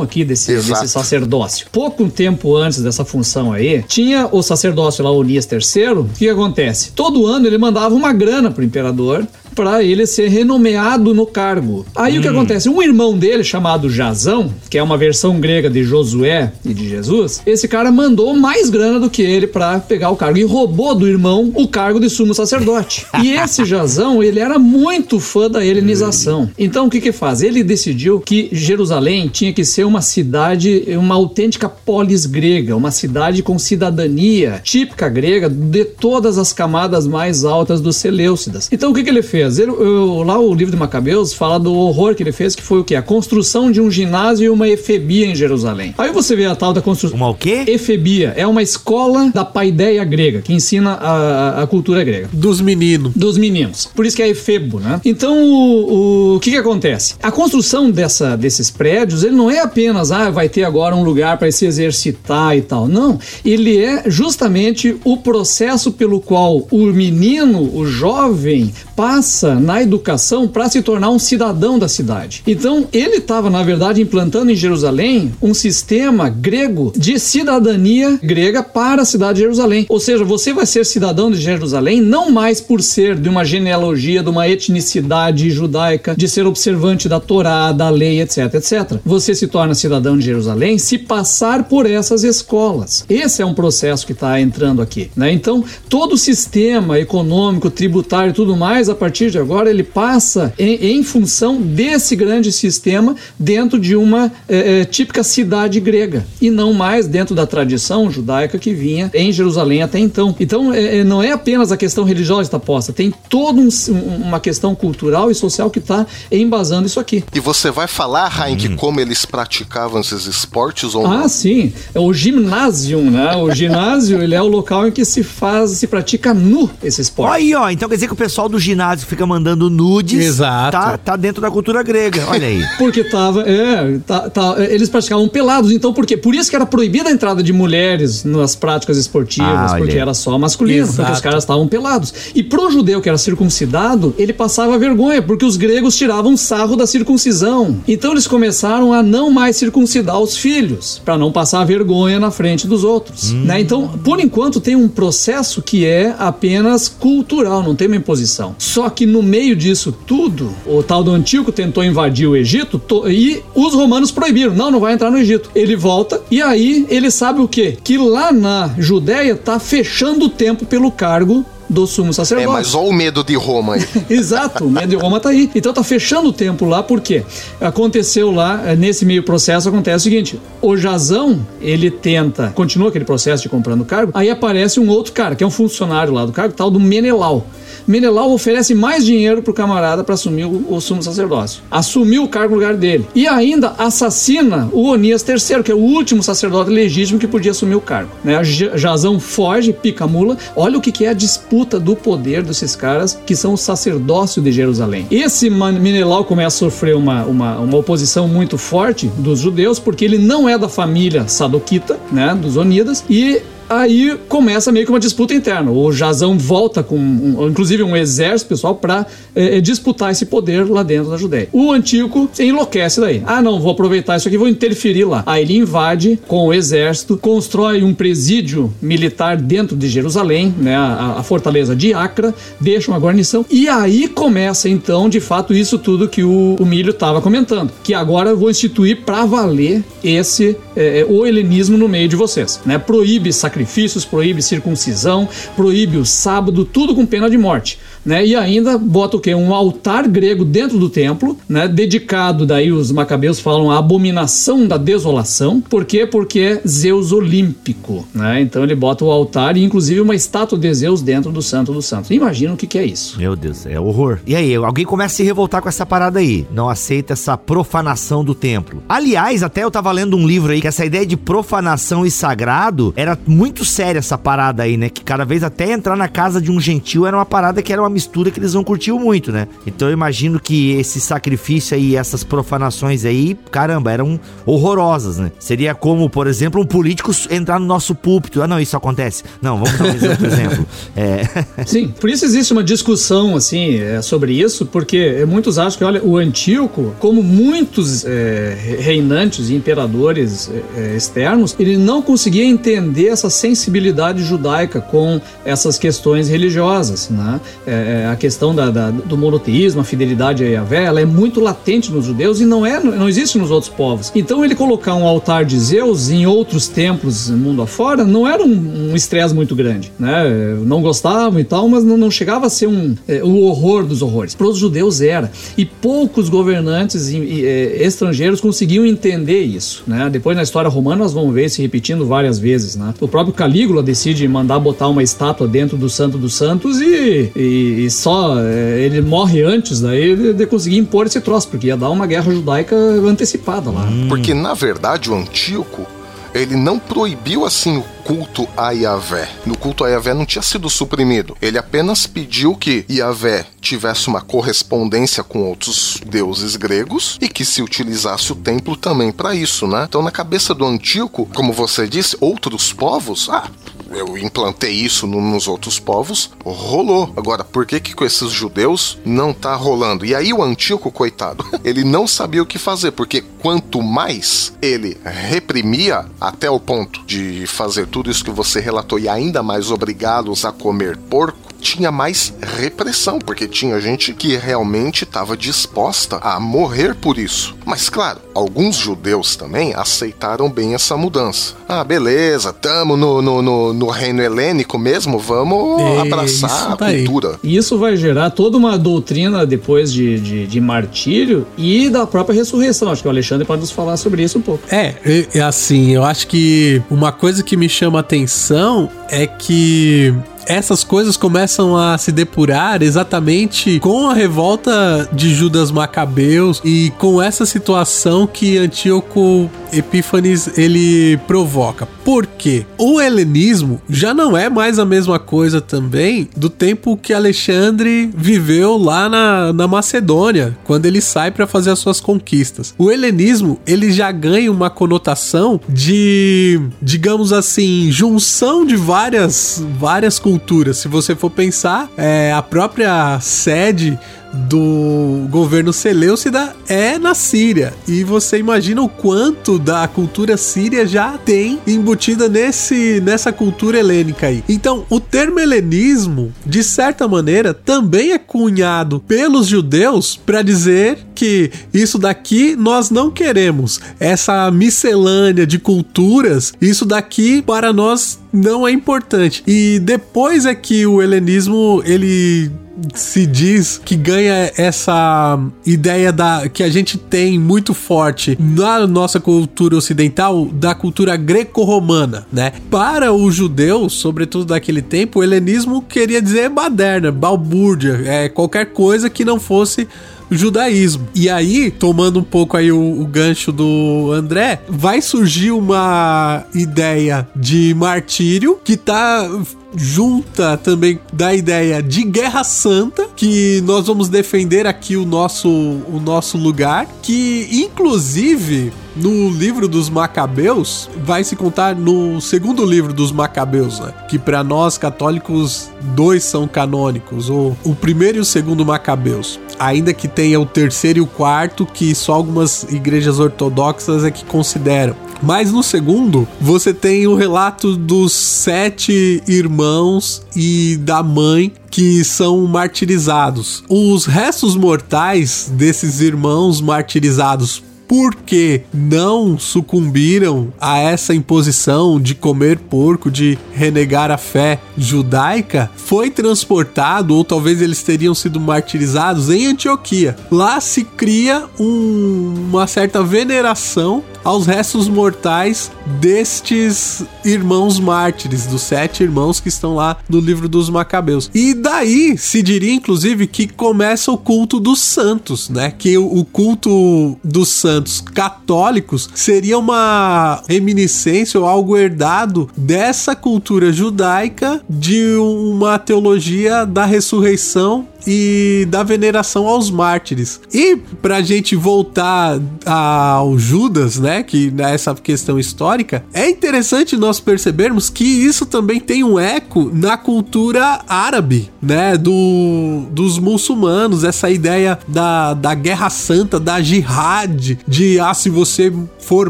aqui desse, desse sacerdócio. Pouco tempo antes dessa função aí, tinha o sacerdócio lá, Onias III. O que acontece? Todo ano ele mandava uma grana pro imperador para ele ser renomeado no cargo. Aí o que acontece? Um irmão dele, chamado Jazão, que é uma versão grega de Josué e de Jesus, esse cara mandou mais grana do que ele para pegar o cargo e roubou do irmão o cargo de sumo sacerdote. E esse Jazão, ele era muito fã da helenização. Então o que que faz? Ele decidiu que Jerusalém tinha que ser uma cidade, uma autêntica polis grega, uma cidade com cidadania típica grega de todas as camadas mais altas dos Seleucidas. Então o que que ele fez? Ele, eu- lá o livro de Macabeus fala do horror que ele fez, que foi o quê? A construção de um ginásio e uma efebia em Jerusalém. Aí você vê a tal da construção. Uma o quê? Efebia é uma escola da paideia grega, que ensina a, a cultura grega Dos meninos. dos meninos. Por isso que é efebo, né? Então, o, o que que acontece? A construção dessa, desses prédios, ele não é apenas, ah, vai ter agora um lugar para se exercitar e tal. Não. Ele é justamente o processo pelo qual o menino, o jovem, passa na educação para se tornar um cidadão da cidade. Então, ele estava, na verdade, implantando em Jerusalém um sistema grego de cidadania grega para a cidade de Jerusalém. Ou seja, você vai ser cidadão de Jerusalém não mais por ser de uma genealogia, de uma etnicidade judaica, de ser observante da Torá, da lei, etc, etc. Você se torna cidadão de Jerusalém se passar por essas escolas. Esse é um processo que está entrando aqui, né? Então, todo o sistema econômico, tributário e tudo mais, a partir de agora, ele passa em, em função desse grande sistema dentro de uma eh, típica cidade grega e não mais dentro da tradição judaica que vinha em Jerusalém até então. Então, eh, não é apenas a questão religiosa que está posta, tem toda um, um, uma questão cultural e social que está embasando isso aqui. E você vai falar, Heinck, como eles praticavam esses esportes ou Ah, não? sim. É o ginásio, né? O ginásio, ele é o local em que se faz, se pratica nu esse esporte. Aí, ó. Então quer dizer que o pessoal do ginásio fica mandando nudes. Exato. Tá, tá dentro da cultura grega. Olha aí. Porque tava, é, tá- tá- eles praticavam pelados, então por quê? Por isso que era proibida a entrada de mulheres nas práticas esportivas, Ah, porque era só masculino, porque Exato. os caras estavam pelados. E pro judeu que era circuncidado, ele passava vergonha, porque os gregos tiravam sarro da circuncisão. Então eles começaram a não mais circuncidar os filhos, para não passar vergonha na frente dos outros, Hum. né? Então, por enquanto tem um processo que é apenas cultural, não tem uma imposição. Só que no meio disso tudo, o tal do Antíoco tentou invadir o Egito to- e os romanos proibiram, não, não vai entrar no Egito. Ele volta e aí ele sabe o quê? Que lá na Judéia tá fechando o tempo pelo cargo do sumo É, sacerdote. mas olha o medo de Roma aí. Exato, o medo de Roma tá aí. Então tá fechando o tempo lá, por quê? Aconteceu lá, eh, nesse meio processo, acontece o seguinte: o Jazão, ele tenta, continua aquele processo de comprando cargo, aí aparece um outro cara, que é um funcionário lá do cargo, tal do Menelau. Menelau oferece mais dinheiro pro camarada para assumir o, o sumo sacerdócio. Assumiu o cargo no lugar dele. E ainda assassina o Onias III, que é o último sacerdote legítimo que podia assumir o cargo. Né? Jazão foge, pica a mula. Olha o que, que é a disputa do poder desses caras que são o sacerdócio de Jerusalém. Esse Menelau começa a sofrer uma, uma, uma oposição muito forte dos judeus, porque ele não é da família sadoquita, né, dos Onidas, e aí começa meio que uma disputa interna. O Jazão volta com, um, inclusive, um exército pessoal para é, é, disputar esse poder lá dentro da Judéia. O Antíoco enlouquece daí. Ah, não, vou aproveitar isso aqui, vou interferir lá. Aí ele invade com o exército, constrói um presídio militar dentro de Jerusalém, né, a, a fortaleza de Acra, deixa uma guarnição e aí começa então, de fato, isso tudo que o, o Milho estava comentando, que agora eu vou instituir para valer esse é, o helenismo no meio de vocês, né? Proíbe sacrifícios, proíbe circuncisão, proíbe o sábado, tudo com pena de morte né? E ainda bota o quê? Um altar grego dentro do templo, né? Dedicado, daí os macabeus falam a abominação da desolação. Por quê? Porque é Zeus olímpico, né? Então ele bota o altar e inclusive uma estátua de Zeus dentro do Santo dos Santos. Imagina o que, que é isso. Meu Deus, é horror. E aí, alguém começa a se revoltar com essa parada aí. Não aceita essa profanação do templo. Aliás, até eu tava lendo um livro aí que essa ideia de profanação e sagrado era muito séria essa parada aí, né? Que cada vez até entrar na casa de um gentil era uma parada que era uma mistura que eles não curtiam muito, né? Então eu imagino que esse sacrifício aí, essas profanações aí, caramba, eram horrorosas, né? Seria como, por exemplo, um político entrar no nosso púlpito. Ah, não, isso acontece. Não, vamos dar um exemplo. É... Sim, por isso existe uma discussão, assim, é, sobre isso, porque muitos acham que, olha, o Antíoco, como muitos é, reinantes e imperadores é, externos, ele não conseguia entender essa sensibilidade judaica com essas questões religiosas, né? É, é, a questão da, da, do monoteísmo, a fidelidade a Yahvé, ela é muito latente nos judeus e não é, não existe nos outros povos. Então ele colocar um altar de Zeus em outros templos mundo afora não era um estresse um muito grande, né? Não gostavam e tal, mas não, não chegava a ser um é, o horror dos horrores. Para os judeus era e poucos governantes é, estrangeiros conseguiam entender isso, né? Depois na história romana nós vamos ver se repetindo várias vezes, né? O próprio Calígula decide mandar botar uma estátua dentro do Santo dos Santos e, e e, só é, ele morre antes daí de, de, conseguir impor esse troço, porque ia dar uma guerra judaica antecipada lá. Porque na verdade o Antíoco ele não proibiu assim o culto a Yahvé. No culto a Yahvé não tinha sido suprimido. Ele apenas pediu que Yahvé tivesse uma correspondência com outros deuses gregos e que se utilizasse o templo também para isso, né? Então, na cabeça do Antíoco, como você disse, outros povos, ah, eu implantei isso nos outros povos, rolou. Agora, por que que com esses judeus não tá rolando? E aí o Antíoco, coitado, ele não sabia o que fazer, porque quanto mais ele reprimia até o ponto de fazer tudo isso que você relatou e ainda mais obrigá-los a comer porco, tinha mais repressão, porque tinha gente que realmente estava disposta a morrer por isso. Mas claro, alguns judeus também aceitaram bem essa mudança. Ah, beleza, tamo no, no, no, no reino helênico mesmo, vamos é, abraçar a tá cultura. Aí. Isso vai gerar toda uma doutrina depois de, de, de, martírio e da própria ressurreição. Acho que o Alexandre pode nos falar sobre isso um pouco. É, é assim, eu acho que uma coisa que me chama atenção é que essas coisas começam a se depurar exatamente com a revolta de Judas Macabeus e com essa situação que Antíoco Epífanes ele provoca. Por quê? O helenismo já não é mais a mesma coisa também do tempo que Alexandre viveu lá na, na Macedônia, quando ele sai para fazer as suas conquistas. O helenismo ele já ganha uma conotação de, digamos assim, junção de várias várias culturas. Se você for pensar, é, a própria sede do governo Seleucida é na Síria. E você imagina o quanto da cultura síria já tem embutida nesse, nessa cultura helênica aí. Então, o termo helenismo, de certa maneira, também é cunhado pelos judeus para dizer que isso daqui nós não queremos. Essa miscelânea de culturas, isso daqui para nós não é importante. E depois é que o helenismo ele se diz que ganha essa ideia da que a gente tem muito forte na nossa cultura ocidental da cultura greco-romana, né? Para os judeus, sobretudo daquele tempo, o helenismo queria dizer baderna, balbúrdia, é qualquer coisa que não fosse judaísmo. E aí, tomando um pouco aí o, o gancho do André, vai surgir uma ideia de martírio que tá junta também da ideia de guerra santa, que nós vamos defender aqui o nosso, o nosso lugar, que inclusive no livro dos Macabeus vai se contar no segundo livro dos Macabeus, né? que para nós católicos dois são canônicos, o, o primeiro e o segundo Macabeus. Ainda que tenha o terceiro e o quarto, que só algumas igrejas ortodoxas é que consideram. Mas no segundo, você tem o relato dos sete irmãos e da mãe que são martirizados. Os restos mortais desses irmãos martirizados porque não sucumbiram a essa imposição de comer porco, de renegar a fé judaica, foi transportado, ou talvez eles teriam sido martirizados em Antioquia. Lá se cria um, uma certa veneração aos restos mortais destes irmãos mártires, dos sete irmãos que estão lá no livro dos Macabeus. E daí se diria, inclusive, que começa o culto dos santos, né? Que o culto dos santos católicos seria uma reminiscência ou algo herdado dessa cultura judaica de uma teologia da ressurreição e da veneração aos mártires. E pra gente voltar ao Judas, né, que nessa questão histórica, é interessante nós percebermos que isso também tem um eco na cultura árabe, né, do, dos muçulmanos, essa ideia da, da guerra santa, da jihad, de ah, se você for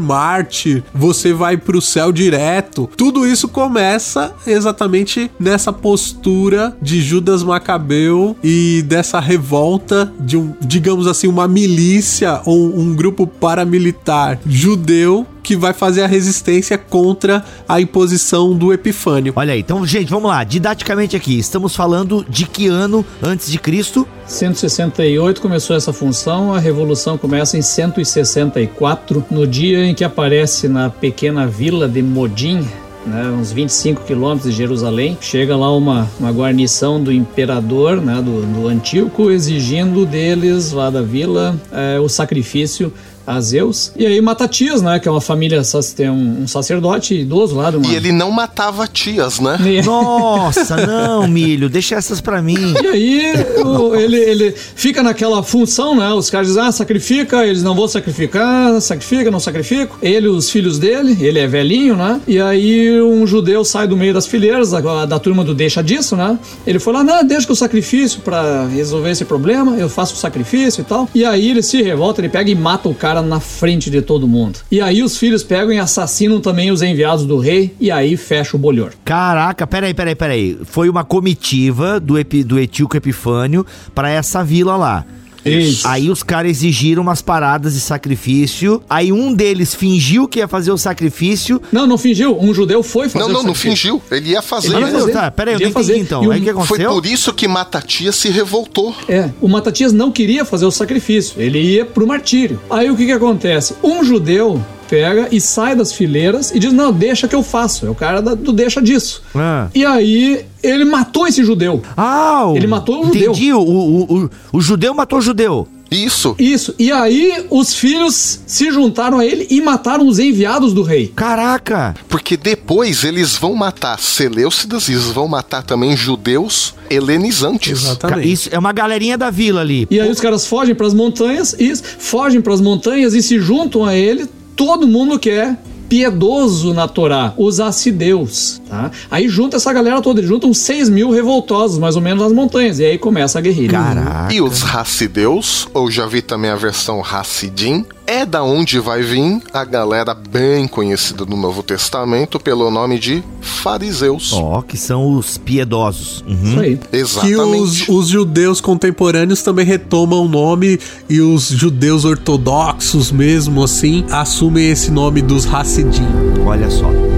mártir, você vai pro céu direto. Tudo isso começa exatamente nessa postura de Judas Macabeu e dessa revolta de um, digamos assim, uma milícia ou um grupo paramilitar judeu que vai fazer a resistência contra a imposição do Epifânio. Olha aí, então, gente, vamos lá, didaticamente aqui, estamos falando de que ano antes de Cristo? 168 começou essa função, a revolução começa em 164, no dia em que aparece na pequena vila de Modim, né, uns 25 quilômetros de Jerusalém. Chega lá uma, uma guarnição do imperador, né, do, do Antíoco, exigindo deles, lá da vila, é, o sacrifício a Zeus. E aí mata tias, né? Que é uma família, tem um, um sacerdote idoso lá. Uma... E ele não matava tias, né? Nossa, não, milho, deixa essas pra mim. E aí o, ele, ele fica naquela função, né? Os caras dizem, ah, sacrifica, eles não vão sacrificar, sacrifica, não sacrifico. Ele os filhos dele, ele é velhinho, né? E aí um judeu sai do meio das fileiras, da, da turma do deixa disso, né? Ele foi lá, não, deixa que o sacrifício pra resolver esse problema, eu faço o sacrifício e tal. E aí ele se revolta, ele pega e mata o cara cara na frente de todo mundo. E aí os filhos pegam e assassinam também os enviados do rei e aí fecha o bolhor. Caraca, peraí, peraí, peraí. Foi uma comitiva do, epi, do Etíoco Epifânio para essa vila lá. Isso. Aí os caras exigiram umas paradas de sacrifício. Aí um deles fingiu que ia fazer o sacrifício. Não, não fingiu. Um judeu foi fazer Não, não, não fingiu. Ele ia fazer. Ele ia fazer. Tá, peraí, eu não entendi então. aí o que aconteceu? Foi por isso que Matatias se revoltou. É, o Matatias não queria fazer o sacrifício. Ele ia pro martírio. Aí o que que acontece? Um judeu pega e sai das fileiras e diz: Não, deixa que eu faço. É o cara do deixa disso. Ah. E aí ele matou esse judeu. Ah, ele matou o judeu. Entendi, o, o, o, o judeu matou o judeu. Isso. Isso. E aí os filhos se juntaram a ele e mataram os enviados do rei. Caraca! Porque depois eles vão matar Seleucidas e eles vão matar também judeus helenizantes. Exatamente. Isso é uma galerinha da vila ali. E aí os caras fogem para as montanhas, e fogem para as montanhas e se juntam a ele todo mundo quer piedoso na Torá, os acideus, tá? Aí junta essa galera toda, eles juntam 6 mil revoltosos, mais ou menos, nas montanhas, e aí começa a guerrilha. Caraca. E os racideus, ou já vi também a versão Hassidim, é da onde vai vir a galera bem conhecida no Novo Testamento pelo nome de fariseus. Ó, oh, que são os piedosos. Uhum. Isso aí. Exatamente. Que os, os judeus contemporâneos também retomam o nome e os judeus ortodoxos mesmo assim assumem esse nome dos Hassidim. Olha só.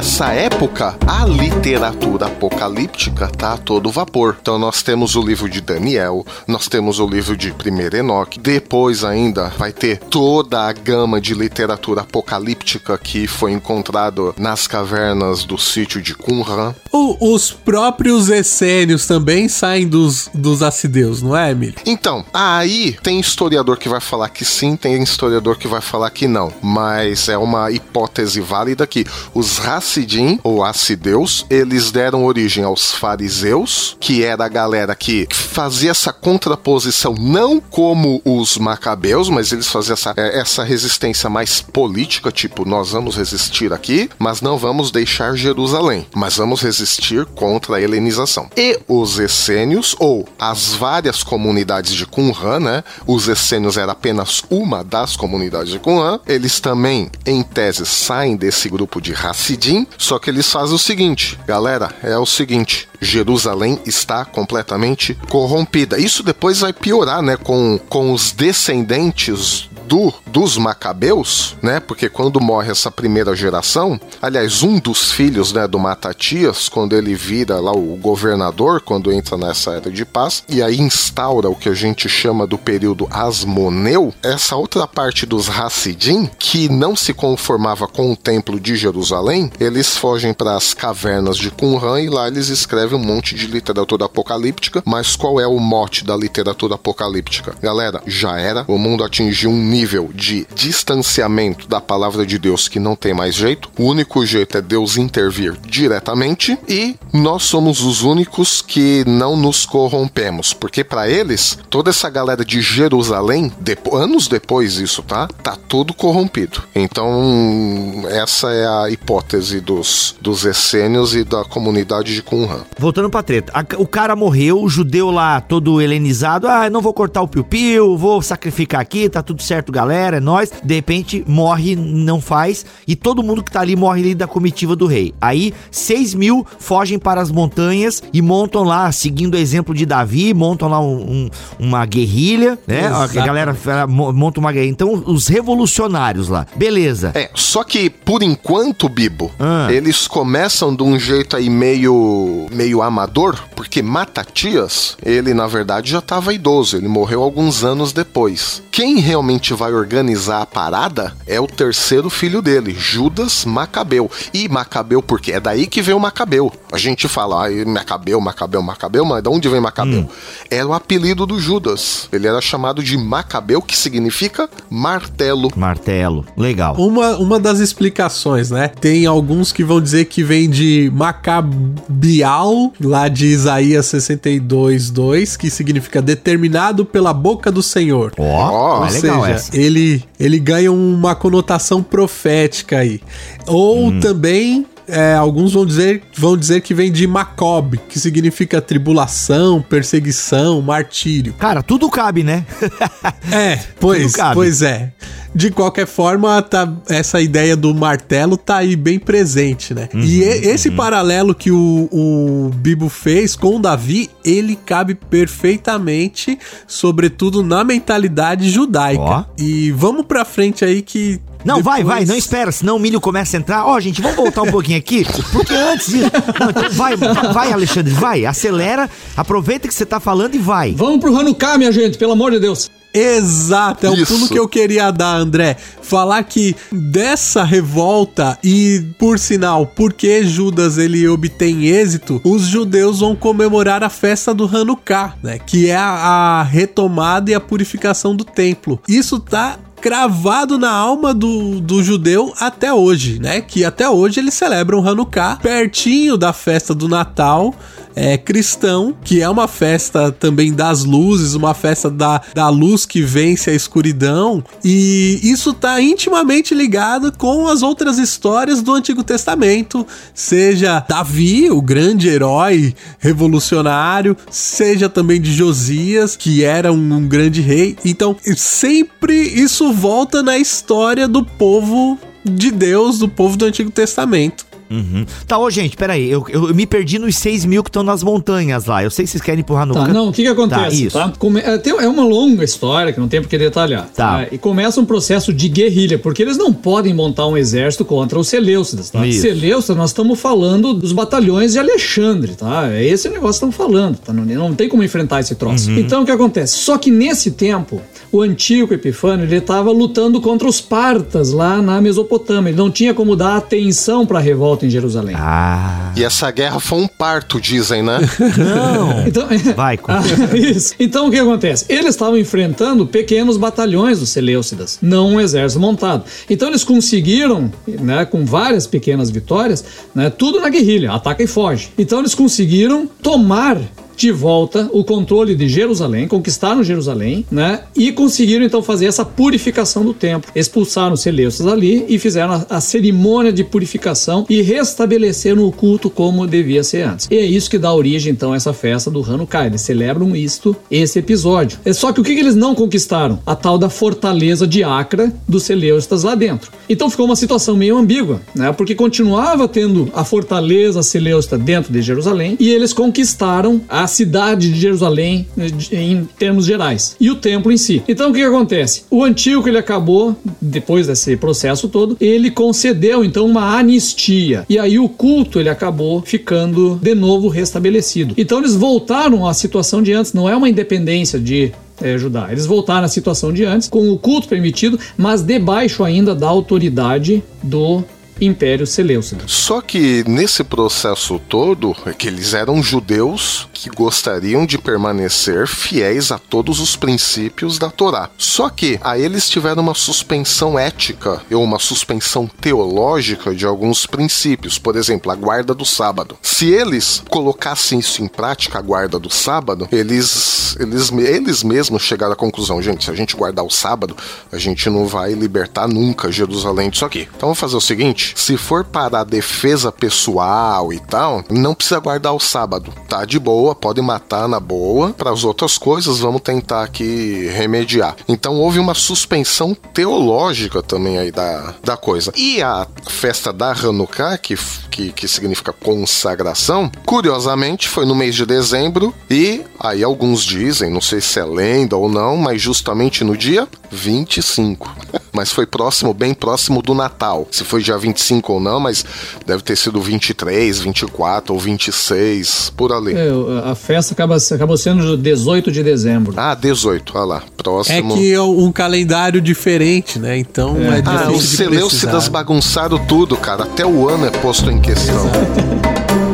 Nessa época, a literatura apocalíptica tá a todo vapor. Então nós temos o livro de Daniel, nós temos o livro de Primeiro Enoque, depois ainda vai ter toda a gama de literatura apocalíptica que foi encontrado nas cavernas do sítio de Qumran. O, os próprios essênios também saem dos, dos acideus, não é, Emílio? Então, aí tem historiador que vai falar que sim, tem historiador que vai falar que não, mas é uma hipótese válida que os Hassidim, ou acideus, eles deram origem aos fariseus, que era a galera que fazia essa contraposição não como os macabeus, mas eles faziam essa, é, essa resistência mais política, tipo, nós vamos resistir aqui, mas não vamos deixar Jerusalém, mas vamos resistir contra a helenização. E os essênios, ou as várias comunidades de Qumran, né? Os essênios era apenas uma das comunidades de Qumran, eles também, em tese, saem desse grupo de Hassidim, só que eles fazem o seguinte, galera, é o seguinte, Jerusalém está completamente corrompida. Isso depois vai piorar, né, com, com os descendentes do, dos Macabeus, né? Porque quando morre essa primeira geração, aliás, um dos filhos, né, do Matatias, quando ele vira lá o governador, quando entra nessa era de paz, e aí instaura o que a gente chama do período Asmoneu, essa outra parte dos Hassidim, que não se conformava com o templo de Jerusalém, eles fogem para as cavernas de Qumran e lá eles escrevem um monte de literatura apocalíptica, mas qual é o mote da literatura apocalíptica? Galera, já era, o mundo atingiu um nível nível de distanciamento da palavra de Deus que não tem mais jeito. O único jeito é Deus intervir diretamente e nós somos os únicos que não nos corrompemos, porque para eles, toda essa galera de Jerusalém, anos depois isso, tá? Tá tudo corrompido. Então, essa é a hipótese dos, dos essênios e da comunidade de Qumran. Voltando pra treta, a, o cara morreu, o judeu lá todo helenizado, ah, não vou cortar o piu-piu, vou sacrificar aqui, tá tudo certo certo, galera, é nós. De repente morre, não faz, e todo mundo que tá ali morre ali da comitiva do rei. Aí, 6 mil fogem para as montanhas e montam lá, seguindo o exemplo de Davi, montam lá um, um, uma guerrilha, né? Exato. A galera monta uma guerrilha. Então, os revolucionários lá. Beleza. É, só que por enquanto, Bibo, ah. eles começam de um jeito aí meio, meio amador, porque Matatias, ele na verdade já tava idoso, ele morreu alguns anos depois. Quem realmente vai organizar a parada é o terceiro filho dele, Judas Macabeu. E Macabeu porque é daí que vem o Macabeu. A gente fala, ah, Macabeu, Macabeu, Macabeu, mas de onde vem Macabeu? Hum. Era o apelido do Judas. Ele era chamado de Macabeu, que significa martelo. Martelo, legal. Uma, uma das explicações, né? Tem alguns que vão dizer que vem de Macabial, lá de Isaías 62, 2, que significa determinado pela boca do Senhor. Ó, oh, Ou é legal seja, essa ele, ele ganha uma conotação profética aí. Ou hum. também é, alguns vão dizer, vão dizer que vem de Macob, que significa tribulação, perseguição, martírio. Cara, tudo cabe, né? é, pois, pois é. De qualquer forma, tá, essa ideia do martelo tá aí bem presente, né? Uhum, e esse uhum. paralelo que o, o Bibo fez com o Davi, ele cabe perfeitamente, sobretudo na mentalidade judaica. E vamos pra frente aí que não, Depois... vai, vai, não espera, senão o milho começa a entrar. Ó, oh, gente, vamos voltar um pouquinho aqui, porque antes. Não, então vai, vai, Alexandre, vai, acelera, aproveita que você tá falando e vai. Vamos pro Hanukkah, minha gente, pelo amor de Deus. Exato, é o pulo que eu queria dar, André. Falar que dessa revolta e, por sinal, porque Judas ele obtém êxito, os judeus vão comemorar a festa do Hanukkah, né? Que é a, a retomada e a purificação do templo. Isso tá cravado na alma do, do judeu até hoje, né? Que até hoje eles celebram Hanukkah pertinho da festa do Natal é, cristão, que é uma festa também das luzes, uma festa da, da luz que vence a escuridão, e isso está intimamente ligado com as outras histórias do Antigo Testamento, seja Davi, o grande herói revolucionário, seja também de Josias, que era um, um grande rei. Então, sempre isso volta na história do povo de Deus, do povo do Antigo Testamento. Uhum. Tá, ô gente, peraí, eu, eu, eu me perdi nos 6 mil que estão nas montanhas lá. Eu sei que vocês querem empurrar no Tá, não, o que que acontece, isso. tá? Come- é, é uma longa história que não tem por que detalhar. Tá. E começa um processo de guerrilha, porque eles não podem montar um exército contra os Seleucidas, tá? Isso. Seleucidas, nós estamos falando dos batalhões de Alexandre, tá? É esse negócio que estamos falando, tá? Não, não tem como enfrentar esse troço. Uhum. Então, o que acontece? Só que nesse tempo, o antigo Epifânio, ele estava lutando contra os partas lá na Mesopotâmia. Ele não tinha como dar atenção para a revolta em Jerusalém. Ah. E essa guerra foi um parto, dizem, né? Não. Então, Vai, com- Ah, isso. Então o que acontece? Eles estavam enfrentando pequenos batalhões dos Seleucidas, não um exército montado. Então eles conseguiram, né, com várias pequenas vitórias, né, tudo na guerrilha, ataca e foge. Então eles conseguiram tomar de volta o controle de Jerusalém, conquistaram Jerusalém, né? E conseguiram então fazer essa purificação do templo. Expulsaram os Seleucidas ali e fizeram a, a cerimônia de purificação e restabeleceram o culto como devia ser antes. E é isso que dá origem então a essa festa do Hanukkah. Eles celebram isto, esse episódio. É só que o que, que eles não conquistaram? A tal da fortaleza de Acra dos Seleucidas lá dentro. Então ficou uma situação meio ambígua, né? Porque continuava tendo a fortaleza Seleucida dentro de Jerusalém e eles conquistaram a cidade de Jerusalém eh, em termos gerais e o templo em si. Então o que, que acontece? O Antíoco ele acabou depois desse processo todo, ele concedeu então uma anistia e aí o culto ele acabou ficando de novo restabelecido. Então eles voltaram à situação de antes, não é uma independência de é, Judá. Eles voltaram à situação de antes, com o culto permitido, mas debaixo ainda da autoridade do Império Seleucida. Só que nesse processo todo, é que eles eram judeus que gostariam de permanecer fiéis a todos os princípios da Torá. Só que aí eles tiveram uma suspensão ética ou uma suspensão teológica de alguns princípios, por exemplo, a guarda do sábado. Se eles colocassem isso em prática, a guarda do sábado, eles eles, eles mesmos chegaram à conclusão, gente, se a gente guardar o sábado, a gente não vai libertar nunca Jerusalém disso aqui. Então vamos fazer o seguinte, se for para a defesa pessoal e tal, não precisa guardar o sábado. Tá de boa, pode matar na boa. Para as outras coisas, vamos tentar aqui remediar. Então houve uma suspensão teológica também aí da, da coisa. E a festa da Hanukkah, que, que, que significa consagração, curiosamente foi no mês de dezembro e aí alguns dizem, não sei se é lenda ou não, mas justamente no dia 25. Mas foi próximo, bem próximo do Natal. Se foi dia 25 ou não, mas deve ter sido 23, 24 ou 26, por ali. É, a festa acaba, acabou sendo 18 de dezembro. Ah, 18, olha lá. É Próximo. que é um calendário diferente, né? Então é, Ah, difícil os de Seleucidas precisar. bagunçaram tudo, cara. Até o ano é posto em questão. Legal.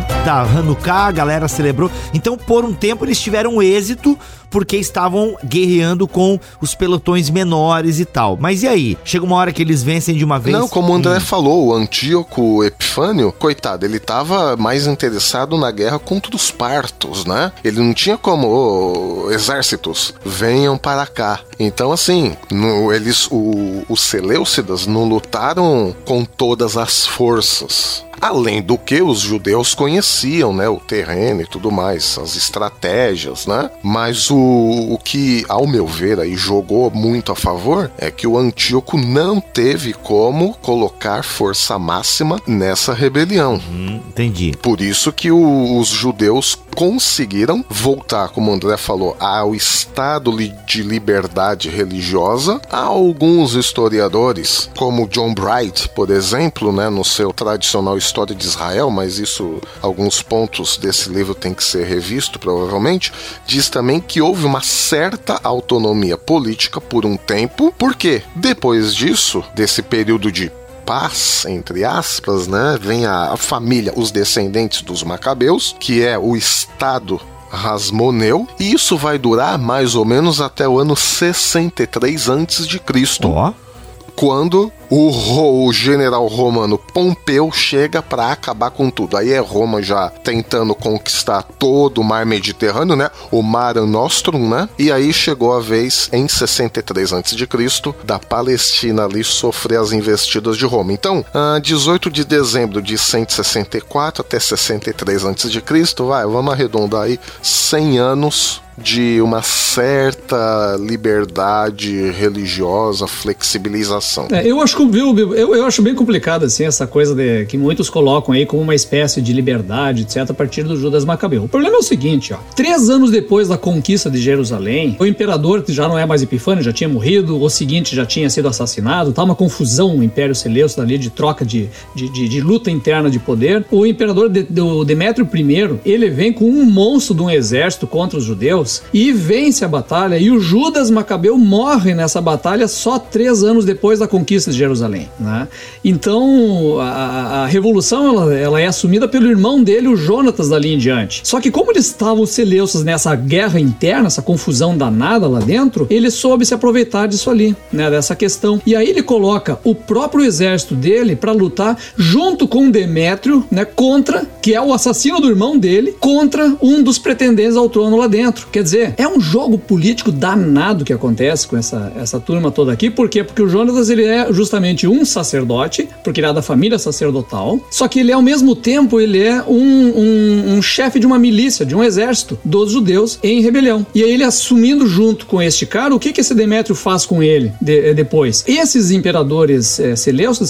Tá, Hanukkah, a galera celebrou. Então, por um tempo, eles tiveram êxito porque estavam guerreando com os pelotões menores e tal. Mas e aí? Chega uma hora que eles vencem de uma vez? Não, como o André falou, o Antíoco Epifânio, coitado, ele tava mais interessado na guerra contra os partos, né? Ele não tinha como "Ô, exércitos venham para cá. Então, assim, no- eles, o- os Seleucidas não lutaram com todas as forças. Além do que os judeus conheciam, né, o terreno e tudo mais, as estratégias, né? Mas o, o que, ao meu ver, aí jogou muito a favor é que o Antíoco não teve como colocar força máxima nessa rebelião. Hum, entendi. Por isso que o- os judeus conseguiram voltar, como o André falou, ao estado de liberdade religiosa. Há alguns historiadores, como John Bright, por exemplo, né, no seu tradicional História de Israel, mas isso, alguns pontos desse livro tem que ser revisto, provavelmente, diz também que houve uma certa autonomia política por um tempo, porque depois disso, desse período de paz, entre aspas, né? Vem a, família, os descendentes dos Macabeus, que é o Estado Rasmoneu, e isso vai durar mais ou menos até o ano 63 antes de Cristo, Ó. quando o, o general romano Pompeu chega para acabar com tudo. Aí é Roma já tentando conquistar todo o mar Mediterrâneo, né? O Mar Nostrum, né? E aí chegou a vez em 63 a.C. da Palestina ali sofrer as investidas de Roma. Então, 18 de dezembro de 164 até 63 a.C., vai, vamos arredondar aí 100 anos de uma certa liberdade religiosa, flexibilização. É, eu acho viu, eu, eu acho bem complicado assim essa coisa de, que muitos colocam aí como uma espécie de liberdade, etc, a partir do Judas Macabeu. O problema é o seguinte, ó, três anos depois da conquista de Jerusalém, o imperador que já não é mais Epifânio, já tinha morrido, o seguinte já tinha sido assassinado, tá uma confusão no Império Seleucida ali de troca de, de, de, de luta interna de poder. O imperador de, Demétrio I, ele vem com um monstro de um exército contra os judeus e vence a batalha. E o Judas Macabeu morre nessa batalha só três anos depois da conquista de Jerusalém. Né? Então a, a revolução ela, ela, é assumida pelo irmão dele, o Jonatas, dali em diante. Só que como eles estavam Seleucos nessa guerra interna, essa confusão danada lá dentro, ele soube se aproveitar disso ali, né, dessa questão. E aí ele coloca o próprio exército dele para lutar junto com Demétrio, né, contra, que é o assassino do irmão dele, contra um dos pretendentes ao trono lá dentro. Quer dizer, é um jogo político danado que acontece com essa, essa turma toda aqui. Por quê? Porque o Jonatas ele é justamente um sacerdote, porque ele é da família sacerdotal, só que ele ao mesmo tempo ele é um, um, um chefe de uma milícia, de um exército dos judeus em rebelião. E aí ele assumindo junto com este cara, o que que esse Demétrio faz com ele de, eh, depois? Esses imperadores é,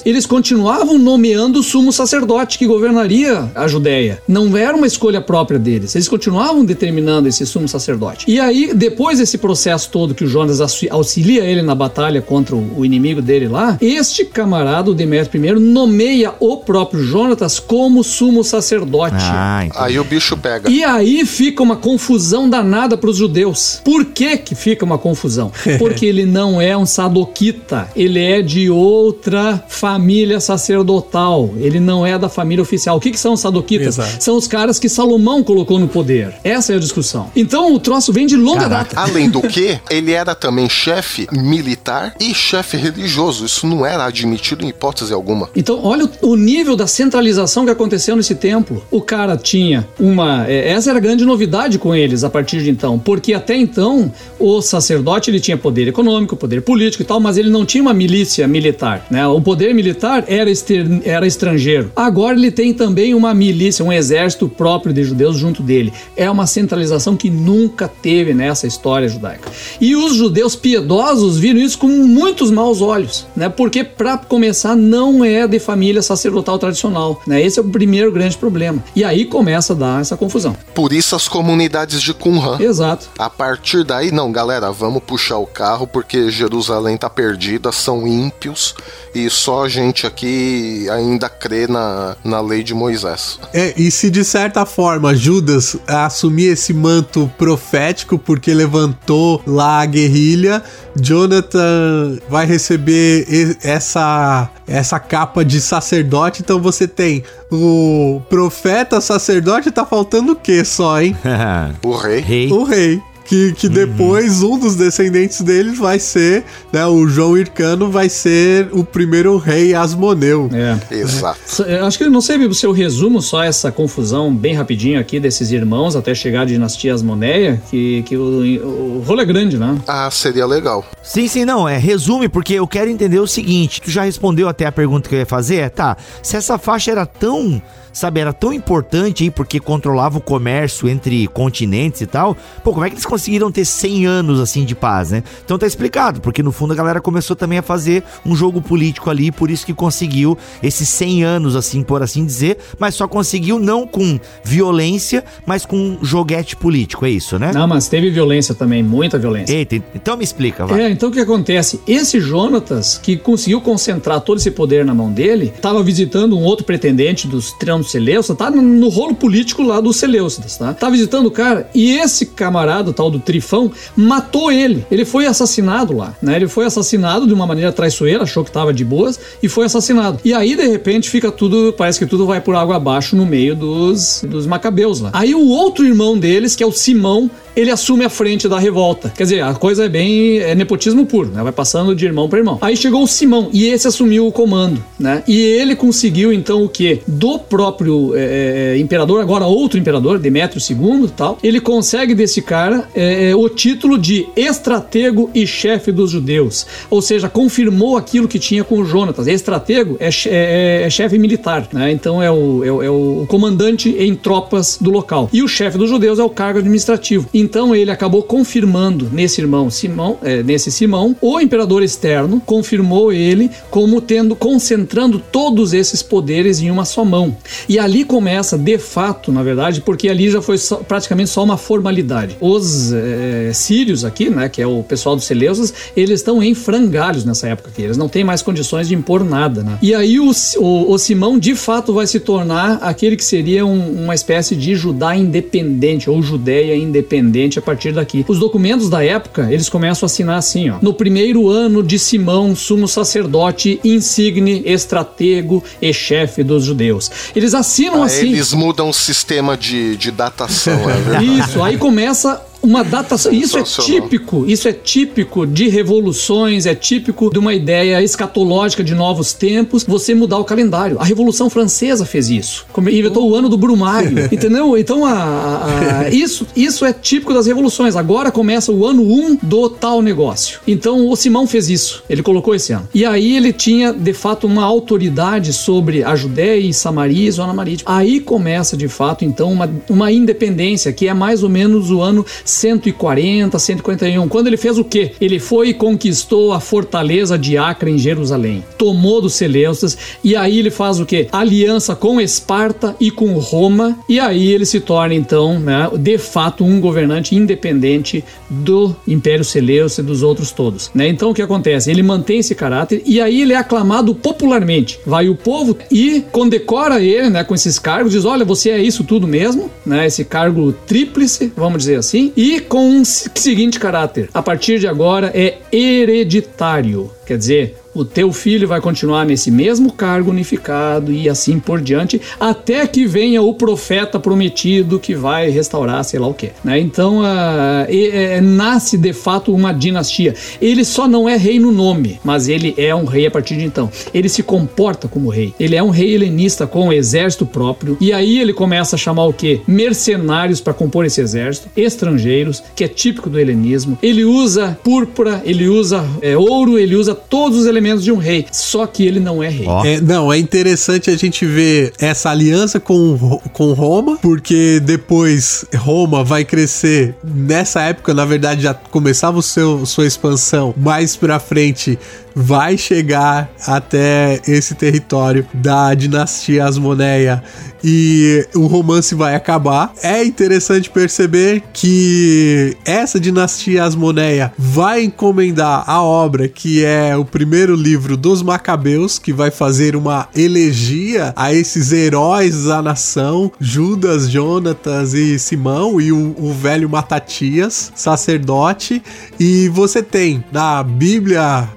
eles continuavam nomeando o sumo sacerdote que governaria a Judéia. Não era uma escolha própria deles. Eles continuavam determinando esse sumo sacerdote sacerdote. E aí, depois desse processo todo que o Jonas auxilia ele na batalha contra o inimigo dele lá, este camarada, o Demétrio I, nomeia o próprio Jonatas como sumo sacerdote. Ah, aí o bicho pega. E aí fica uma confusão danada para os judeus. Por que que fica uma confusão? Porque ele não é um sadoquita, ele é de outra família sacerdotal, ele não é da família oficial. O que, que são os sadoquitas? Exato. São os caras que Salomão colocou no poder. Essa é a discussão. Então, troço vem de longa Caraca. data. Além do que, ele era também chefe militar e chefe religioso. Isso não era admitido em hipótese alguma. Então, olha o, nível da centralização que aconteceu nesse templo. O cara tinha uma. É, essa era a grande novidade com eles a partir de então. Porque até então, o sacerdote ele tinha poder econômico, poder político e tal, mas ele não tinha uma milícia militar. Né? O poder militar era, ester, era estrangeiro. Agora ele tem também uma milícia, um exército próprio de judeus junto dele. É uma centralização que nunca teve nessa história judaica. E os judeus piedosos viram isso com muitos maus olhos, né? Porque para começar não é de família sacerdotal tradicional, né? Esse é o primeiro grande problema. E aí começa a dar essa confusão. Por isso as comunidades de Qumran. Exato. A partir daí, não, galera, vamos puxar o carro porque Jerusalém tá perdida, são ímpios e só a gente aqui ainda crê na, na lei de Moisés. É, e se de certa forma Judas assumir esse manto profético porque levantou lá a guerrilha, Jonathan vai receber essa essa capa de sacerdote, então você tem o profeta, sacerdote, tá faltando o que só, hein? o rei. O rei que, que uhum. depois um dos descendentes deles vai ser, né, o João Hircano vai ser o primeiro rei Asmoneu. É. Exato. Eu acho que não sei se eu resumo só essa confusão bem rapidinho aqui desses irmãos até chegar à dinastia Asmoneia, que, que o, o rolo é grande, né? Ah, seria legal. Sim, sim, não, é resume porque eu quero entender o seguinte, tu já respondeu até a pergunta que eu ia fazer, é, tá, se essa faixa era tão sabe, era tão importante aí porque controlava o comércio entre continentes e tal. Pô, como é que eles conseguiram ter 100 anos assim de paz, né? Então tá explicado, porque no fundo a galera começou também a fazer um jogo político ali, por isso que conseguiu esses 100 anos assim, por assim dizer, mas só conseguiu não com violência, mas com joguete político, é isso, né? Não, mas teve violência também, muita violência. Eita, então me explica, vai. É, então o que acontece? Esse Jonatas, que conseguiu concentrar todo esse poder na mão dele, estava visitando um outro pretendente dos do Seleucidas, tá no, no, rolo político lá do Seleucidas, tá? Tá visitando o cara e esse camarada, tal do Trifão, matou ele. Ele foi assassinado lá, né? Ele foi assassinado de uma maneira traiçoeira, achou que tava de boas e foi assassinado. E aí, de repente, fica tudo, parece que tudo vai por água abaixo no meio dos, dos macabeus lá. Aí o outro irmão deles, que é o Simão, ele assume a frente da revolta. Quer dizer, a coisa é bem é nepotismo puro, né? Vai passando de irmão para irmão. Aí chegou o Simão e esse assumiu o comando, né? E ele conseguiu então o que? Do próprio é, é, imperador, agora outro imperador, Demétrio II tal, ele consegue desse cara é, é, o título de estratego e chefe dos judeus. Ou seja, confirmou aquilo que tinha com o Jonatas. Estratego é, é, é chefe militar, né? Então é o, é, o comandante em tropas do local. E o chefe dos judeus é o cargo administrativo. Então ele acabou confirmando nesse irmão Simão, é, nesse Simão, o imperador externo confirmou ele como tendo concentrando todos esses poderes em uma só mão. E ali começa, de fato, na verdade, porque ali já foi só, praticamente só uma formalidade. Os é, sírios aqui, né, que é o pessoal dos Seleusas, eles estão em frangalhos nessa época aqui. Eles não têm mais condições de impor nada, né? E aí o, o, o Simão, de fato, vai se tornar aquele que seria um, uma espécie de Judá independente ou Judéia independente a partir daqui. Os documentos da época, eles começam a assinar assim, ó. No primeiro ano de Simão, sumo sacerdote, insigne, estratego e chefe dos judeus. Eles assinam ah, assim. Eles mudam o sistema de, de datação, é verdade. Isso, aí começa uma data. Isso é típico, isso é típico de revoluções, é típico de uma ideia escatológica de novos tempos, você mudar o calendário. A Revolução Francesa fez isso. Inventou o ano do Brumário. entendeu? Então, a, a, isso, isso é típico das revoluções. Agora começa o ano 1 um do tal negócio. Então, o Simão fez isso. Ele colocou esse ano. E aí ele tinha, de fato, uma autoridade sobre a Judéia e Samaria e Zona Marítima. Aí começa, de fato, então, uma, uma independência que é mais ou menos o ano 140, 141. Quando ele fez o quê? Ele foi e conquistou a fortaleza de Acre em Jerusalém. Tomou dos Seleucidas e aí ele faz o quê? Aliança com Esparta e com Roma e aí ele se torna então, né, de fato, um governante independente do Império Seleucida e dos outros todos. Né? Então o que acontece? Ele mantém esse caráter e aí ele é aclamado popularmente. Vai o povo e condecora ele, né, com esses cargos, diz: olha, você é isso tudo mesmo, né? Esse cargo tríplice, vamos dizer assim, e com um seguinte caráter: a partir de agora é hereditário. Quer dizer, o teu filho vai continuar nesse mesmo cargo unificado e assim por diante, até que venha o profeta prometido que vai restaurar, sei lá o que. Né? Então, uh, é, é, nasce de fato uma dinastia. Ele só não é rei no nome, mas ele é um rei a partir de então. Ele se comporta como rei. Ele é um rei helenista com um exército próprio. E aí ele começa a chamar o que? Mercenários para compor esse exército, estrangeiros, que é típico do helenismo. Ele usa púrpura, ele usa é, ouro, ele usa todos os elementos elementos de um rei. Só que ele não é rei. Oh. É, não, é interessante a gente ver essa aliança com, com Roma, porque depois Roma vai crescer. Nessa época, na verdade, já começava o seu, sua expansão. Mais pra frente, vai chegar até esse território da dinastia Asmoneia e o romance vai acabar. É interessante perceber que essa dinastia Asmoneia vai encomendar a obra que é o primeiro livro dos Macabeus, que vai fazer uma elegia a esses heróis da nação, Judas, Jonatas e Simão e o, o velho Matatias, sacerdote. E você tem na Bíblia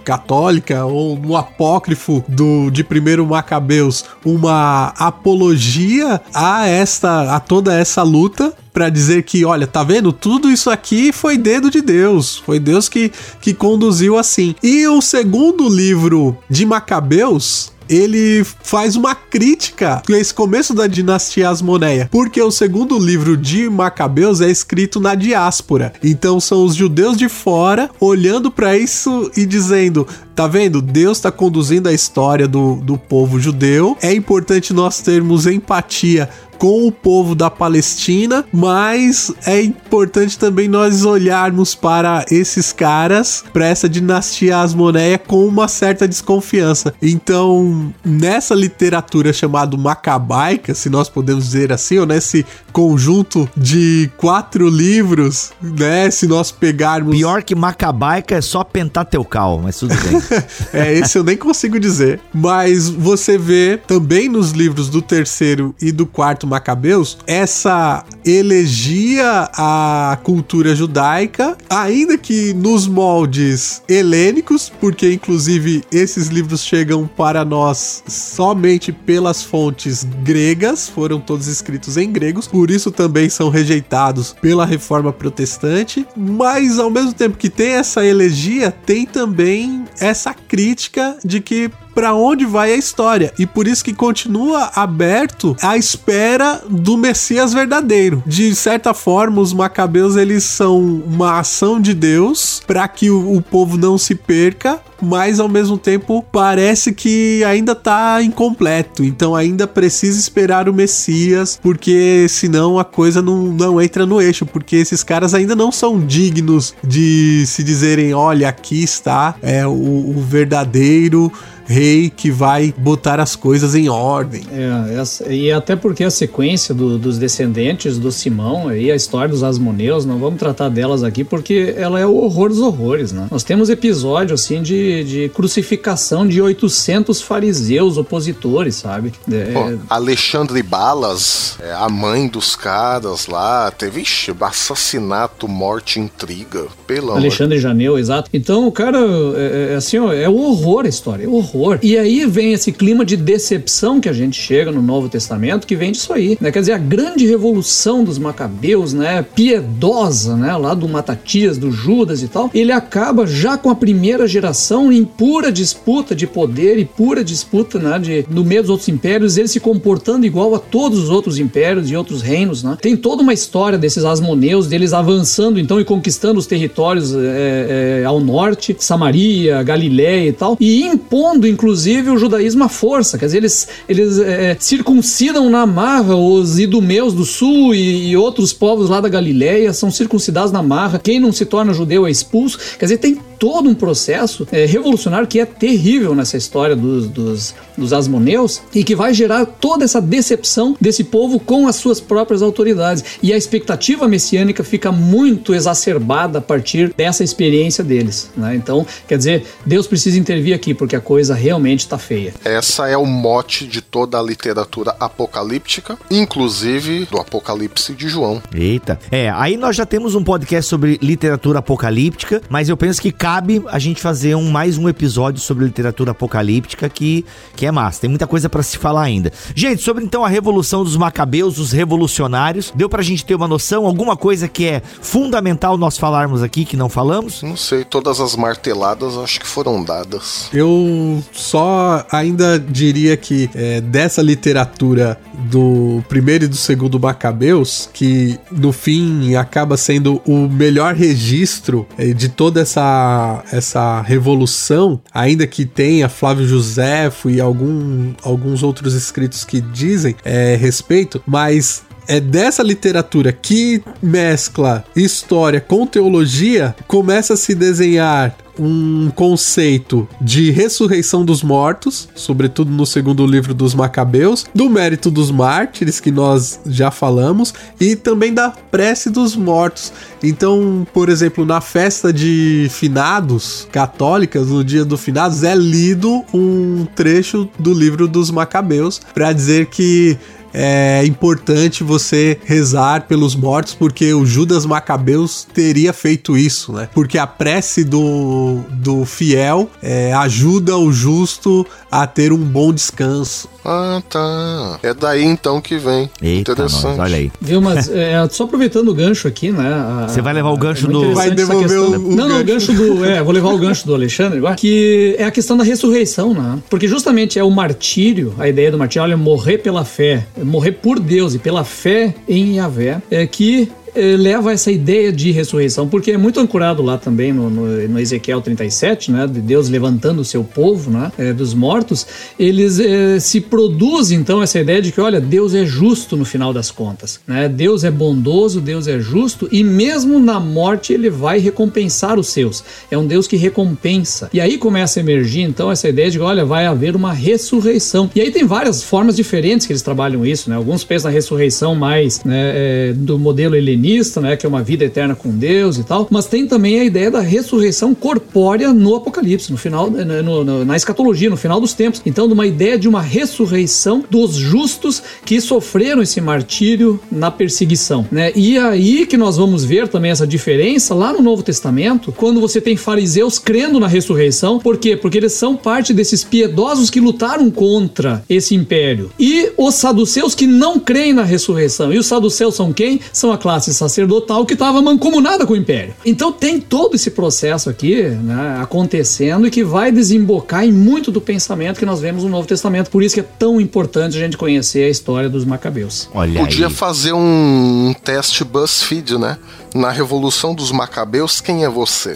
católica ou no apócrifo do de primeiro Macabeus uma apologia a esta a toda essa luta para dizer que, olha, tá vendo? Tudo isso aqui foi dedo de Deus. Foi Deus que, que conduziu assim. E o segundo livro de Macabeus, ele faz uma crítica a esse começo da dinastia Asmoneia, porque o segundo livro de Macabeus é escrito na diáspora. Então são os judeus de fora olhando para isso e dizendo: Tá vendo? Deus está conduzindo a história do, do povo judeu. É importante nós termos empatia com o povo da Palestina, mas é importante também nós olharmos para esses caras, para essa dinastia Asmoneia com uma certa desconfiança. Então, nessa literatura chamada macabaica, se nós podemos dizer assim, ou nesse conjunto de quatro livros, né, se nós pegarmos Pior que macabaica é só pentateucal, mas tudo bem. é, esse eu nem consigo dizer, mas você vê também nos livros do terceiro e do quarto Macabeus, essa elegia à cultura judaica, ainda que nos moldes helênicos, porque inclusive esses livros chegam para nós somente pelas fontes gregas, foram todos escritos em gregos, por isso também são rejeitados pela reforma protestante, mas ao mesmo tempo que tem essa elegia, tem também essa crítica de que para onde vai a história. E por isso que continua aberto à espera do Messias verdadeiro. De certa forma, os macabeus eles são uma ação de Deus para que o, o povo não se perca, mas ao mesmo tempo parece que ainda tá incompleto. Então ainda precisa esperar o Messias, porque senão a coisa não, não entra no eixo, porque esses caras ainda não são dignos de se dizerem: olha, aqui está é, o, o verdadeiro rei que vai botar as coisas em ordem. É, e até porque a sequência do, dos descendentes do Simão e a história dos Asmoneus, não vamos tratar delas aqui porque ela é o horror dos horrores, né? Nós temos episódio, assim, de, de crucificação de 800 fariseus opositores, sabe? É, Pô, Alexandre Balas, é, a mãe dos caras lá, teve ixi, assassinato, morte, intriga, pelo Alexandre amor. Janeu, exato. Então, o cara, é, é, assim, ó, é o horror a história, é o horror horror. E aí vem esse clima de decepção que a gente chega no Novo Testamento, que vem disso aí, né? Quer dizer, a grande revolução dos macabeus, né? Piedosa, né? Lá do Matatias, do Judas e tal, ele acaba já com a primeira geração em pura disputa de poder e pura disputa, né? De, no meio dos outros impérios, ele se comportando igual a todos os outros impérios e outros reinos, né? Tem toda uma história desses asmoneus, deles avançando então e conquistando os territórios é, é, ao norte, Samaria, Galiléia e tal, e impondo inclusive, o judaísmo à força. Quer dizer, eles, eles é, circuncidam na marra os idumeus do sul e, e, outros povos lá da Galileia são circuncidados na marra. Quem não se torna judeu é expulso. Quer dizer, tem todo um processo é, revolucionário que é terrível nessa história dos, dos, dos asmoneus e que vai gerar toda essa decepção desse povo com as suas próprias autoridades. E a expectativa messiânica fica muito exacerbada a partir dessa experiência deles. Né? Então, quer dizer, Deus precisa intervir aqui porque a coisa realmente está feia. Essa é o mote de toda a literatura apocalíptica, inclusive do Apocalipse de João. Eita. É, aí nós já temos um podcast sobre literatura apocalíptica, mas eu penso que cabe a gente fazer um, mais um episódio sobre literatura apocalíptica que, que é massa. Tem muita coisa para se falar ainda. Gente, sobre então a revolução dos macabeus, os revolucionários, deu pra gente ter uma noção? Alguma coisa que é fundamental nós falarmos aqui que não falamos? Não sei, todas as marteladas acho que foram dadas. Eu só ainda diria que é, dessa literatura do primeiro e do segundo Macabeus, que no fim acaba sendo o melhor registro é, de toda essa essa, revolução, ainda que tenha Flávio Josefo e algum, alguns outros escritos que dizem é, respeito, mas é dessa literatura que mescla história com teologia, começa a se desenhar um conceito de ressurreição dos mortos, sobretudo no segundo livro dos Macabeus, do mérito dos mártires, que nós já falamos, e também da prece dos mortos. Então, por exemplo, na festa de finados católicas, no dia do finados, é lido um trecho do livro dos Macabeus para dizer que é importante você rezar pelos mortos, porque o Judas Macabeus teria feito isso, né? Porque a prece do, do fiel é, ajuda o justo a ter um bom descanso. Ah, tá. É daí então que vem. Eita, Interessante. Nós, olha aí. Viu, mas é, só aproveitando o gancho aqui, né? Você vai levar o gancho é do. Vai devolver o, o Não, não, o gancho do. É, vou levar o gancho do Alexandre agora, que é a questão da ressurreição, né? Porque justamente é o martírio, a ideia do martírio, olha, morrer pela fé, morrer por Deus e pela fé em Yahvé, é que eh, leva essa ideia de ressurreição, porque é muito ancorado lá também no, no, no Ezequiel 37, né, de Deus levantando o seu povo, né, é, dos mortos, eles é, se produz então essa ideia de que, olha, Deus é justo no final das contas, né, Deus é bondoso, Deus é justo e mesmo na morte ele vai recompensar os seus. É um Deus que recompensa. E aí começa a emergir então essa ideia de que, olha, vai haver uma ressurreição. E aí tem várias formas diferentes que eles trabalham isso, né? Alguns pensam na ressurreição mais né, do modelo helenista né, que é uma vida eterna com Deus e tal, mas tem também a ideia da ressurreição corpórea no Apocalipse, no final, no, no, na escatologia, no final dos tempos. Então, de uma ideia de uma ressurreição dos justos que sofreram esse martírio na perseguição, né? E aí que nós vamos ver também essa diferença lá no Novo Testamento, quando você tem fariseus crendo na ressurreição, por quê? Porque eles são parte desses piedosos que lutaram contra esse império. E os saduceus que não creem na ressurreição. E os saduceus são quem? São a classe sacerdotal que estava mancomunada com o império. Então tem todo esse processo aqui né, acontecendo e que vai desembocar em muito do pensamento que nós vemos no Novo Testamento. Por isso que é tão importante a gente conhecer a história dos macabeus. Olha Podia aí. fazer um teste BuzzFeed, né? Na Revolução dos Macabeus, quem é você?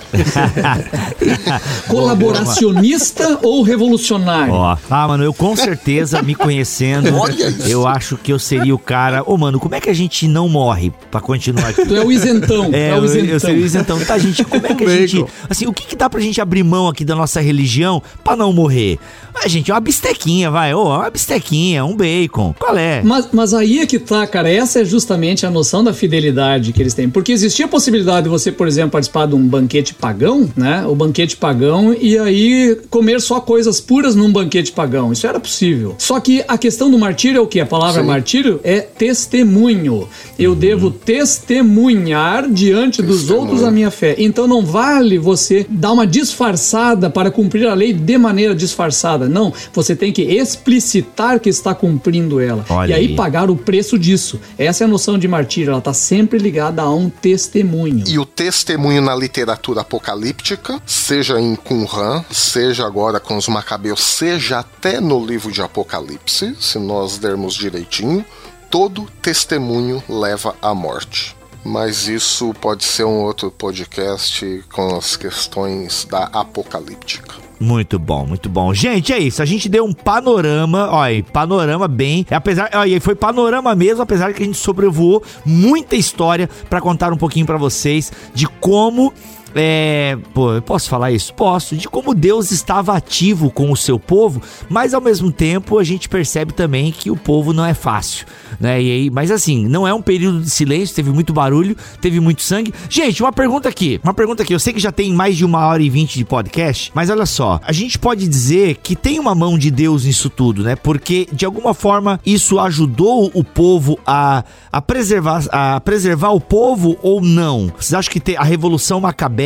Colaboracionista ou revolucionário? Ó, ah, mano, eu com certeza, me conhecendo, eu acho que eu seria o cara. Ô, mano, como é que a gente não morre pra continuar aqui? Tu é o isentão. É, é o isentão. Eu, eu seria o isentão. Tá, gente, como é que a gente. Assim, o que, que dá pra gente abrir mão aqui da nossa religião pra não morrer? Ah, gente, uma bistequinha, vai. Ô, uma bistequinha, um bacon. Qual é? Mas, mas aí é que tá, cara. Essa é justamente a noção da fidelidade que eles têm. Porque existia a possibilidade de você, por exemplo, participar de um banquete pagão, né? O banquete pagão e aí comer só coisas puras num banquete pagão. Isso era possível. Só que a questão do martírio é o que? A palavra Sim. martírio é testemunho. Eu uhum. devo testemunhar diante dos outros a minha fé. Então não vale você dar uma disfarçada para cumprir a lei de maneira disfarçada. Não, você tem que explicitar que está cumprindo ela. Olha e aí, aí pagar o preço disso. Essa é a noção de martírio. Ela está sempre ligada a um testemunho. E o testemunho na literatura apocalíptica, seja em Qumran, seja agora com os Macabeus, seja até no livro de Apocalipse, se nós dermos direitinho, todo testemunho leva à morte. Mas isso pode ser um outro podcast com as questões da apocalíptica. Muito bom, muito bom. Gente, é isso. A gente deu um panorama, olha, panorama bem. Apesar, olha, foi panorama mesmo, apesar que a gente sobrevoou muita história para contar um pouquinho para vocês de como é, pô, eu posso falar isso? Posso, de como Deus estava ativo com o seu povo, mas ao mesmo tempo a gente percebe também que o povo não é fácil, né? E aí, mas assim, não é um período de silêncio, teve muito barulho, teve muito sangue. Gente, uma pergunta aqui, uma pergunta aqui. Eu sei que já tem mais de uma hora e vinte de podcast, mas olha só, a gente pode dizer que tem uma mão de Deus nisso tudo, né? Porque de alguma forma isso ajudou o povo a, a preservar a preservar o povo ou não? Vocês acham que a revolução macabeia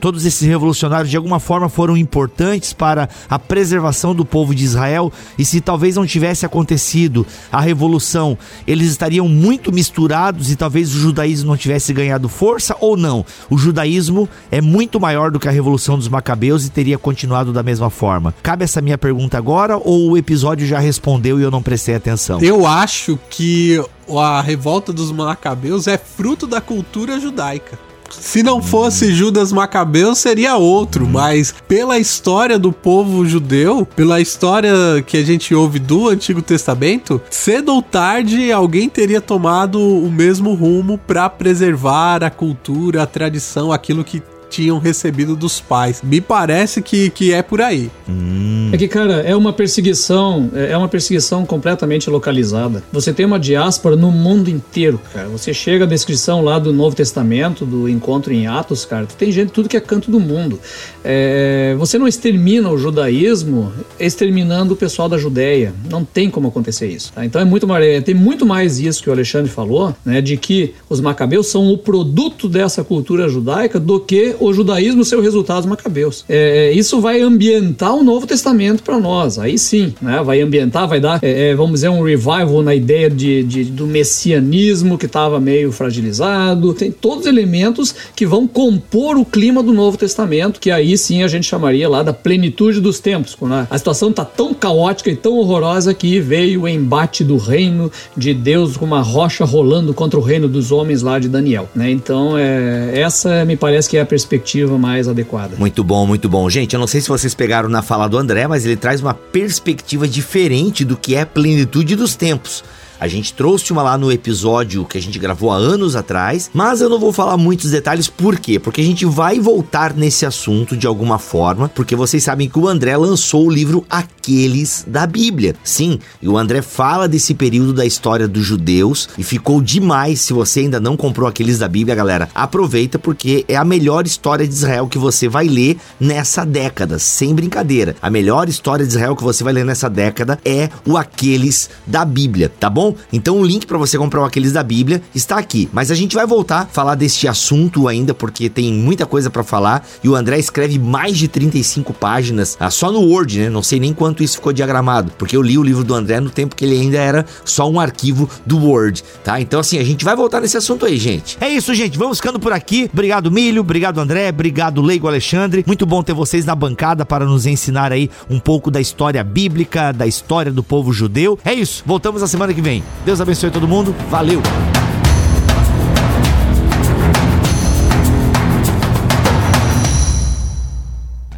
Todos esses revolucionários de alguma forma foram importantes para a preservação do povo de Israel e se talvez não tivesse acontecido a revolução, eles estariam muito misturados e talvez o judaísmo não tivesse ganhado força ou não? O judaísmo é muito maior do que a revolução dos macabeus e teria continuado da mesma forma. Cabe essa minha pergunta agora ou o episódio já respondeu e eu não prestei atenção? Eu acho que a revolta dos macabeus é fruto da cultura judaica. Se não fosse Judas Macabeu, seria outro, mas pela história do povo judeu, pela história que a gente ouve do Antigo Testamento, cedo ou tarde alguém teria tomado o mesmo rumo para preservar a cultura, a tradição, aquilo que tinham recebido dos pais. Me parece que, que é por aí. Hum. É que, cara, é uma perseguição, é, é uma perseguição completamente localizada. Você tem uma diáspora no mundo inteiro, cara. Você chega à descrição lá do Novo Testamento, do encontro em Atos, cara, tem gente tudo que é canto do mundo. É, você não extermina o judaísmo exterminando o pessoal da Judéia. Não tem como acontecer isso. Tá? Então é muito mais, tem muito mais isso que o Alexandre falou, né, de que os macabeus são o produto dessa cultura judaica do que o judaísmo seu resultados macabeus. É, isso vai ambientar o Novo Testamento para nós. Aí sim, né? Vai ambientar, vai dar, é, é, vamos dizer, um revival na ideia de, de do messianismo que estava meio fragilizado. Tem todos os elementos que vão compor o clima do Novo Testamento, que aí sim a gente chamaria lá da plenitude dos tempos. Quando a situação tá tão caótica e tão horrorosa que veio o embate do reino de Deus com uma rocha rolando contra o reino dos homens lá de Daniel. Né? Então, é, essa me parece que é a perspectiva perspectiva mais adequada. Muito bom, muito bom. Gente, eu não sei se vocês pegaram na fala do André, mas ele traz uma perspectiva diferente do que é a plenitude dos tempos. A gente trouxe uma lá no episódio que a gente gravou há anos atrás, mas eu não vou falar muitos detalhes, por quê? Porque a gente vai voltar nesse assunto de alguma forma, porque vocês sabem que o André lançou o livro Aqui aqueles da Bíblia. Sim, e o André fala desse período da história dos judeus e ficou demais. Se você ainda não comprou aqueles da Bíblia, galera, aproveita porque é a melhor história de Israel que você vai ler nessa década, sem brincadeira. A melhor história de Israel que você vai ler nessa década é o Aqueles da Bíblia, tá bom? Então o link para você comprar o Aqueles da Bíblia está aqui. Mas a gente vai voltar a falar deste assunto ainda porque tem muita coisa para falar e o André escreve mais de 35 páginas ah, só no Word, né? Não sei nem quanto isso ficou diagramado, porque eu li o livro do André no tempo que ele ainda era só um arquivo do Word, tá? Então assim, a gente vai voltar nesse assunto aí, gente. É isso, gente. Vamos ficando por aqui. Obrigado, Milho. Obrigado, André. Obrigado, Leigo Alexandre. Muito bom ter vocês na bancada para nos ensinar aí um pouco da história bíblica, da história do povo judeu. É isso. Voltamos na semana que vem. Deus abençoe todo mundo. Valeu.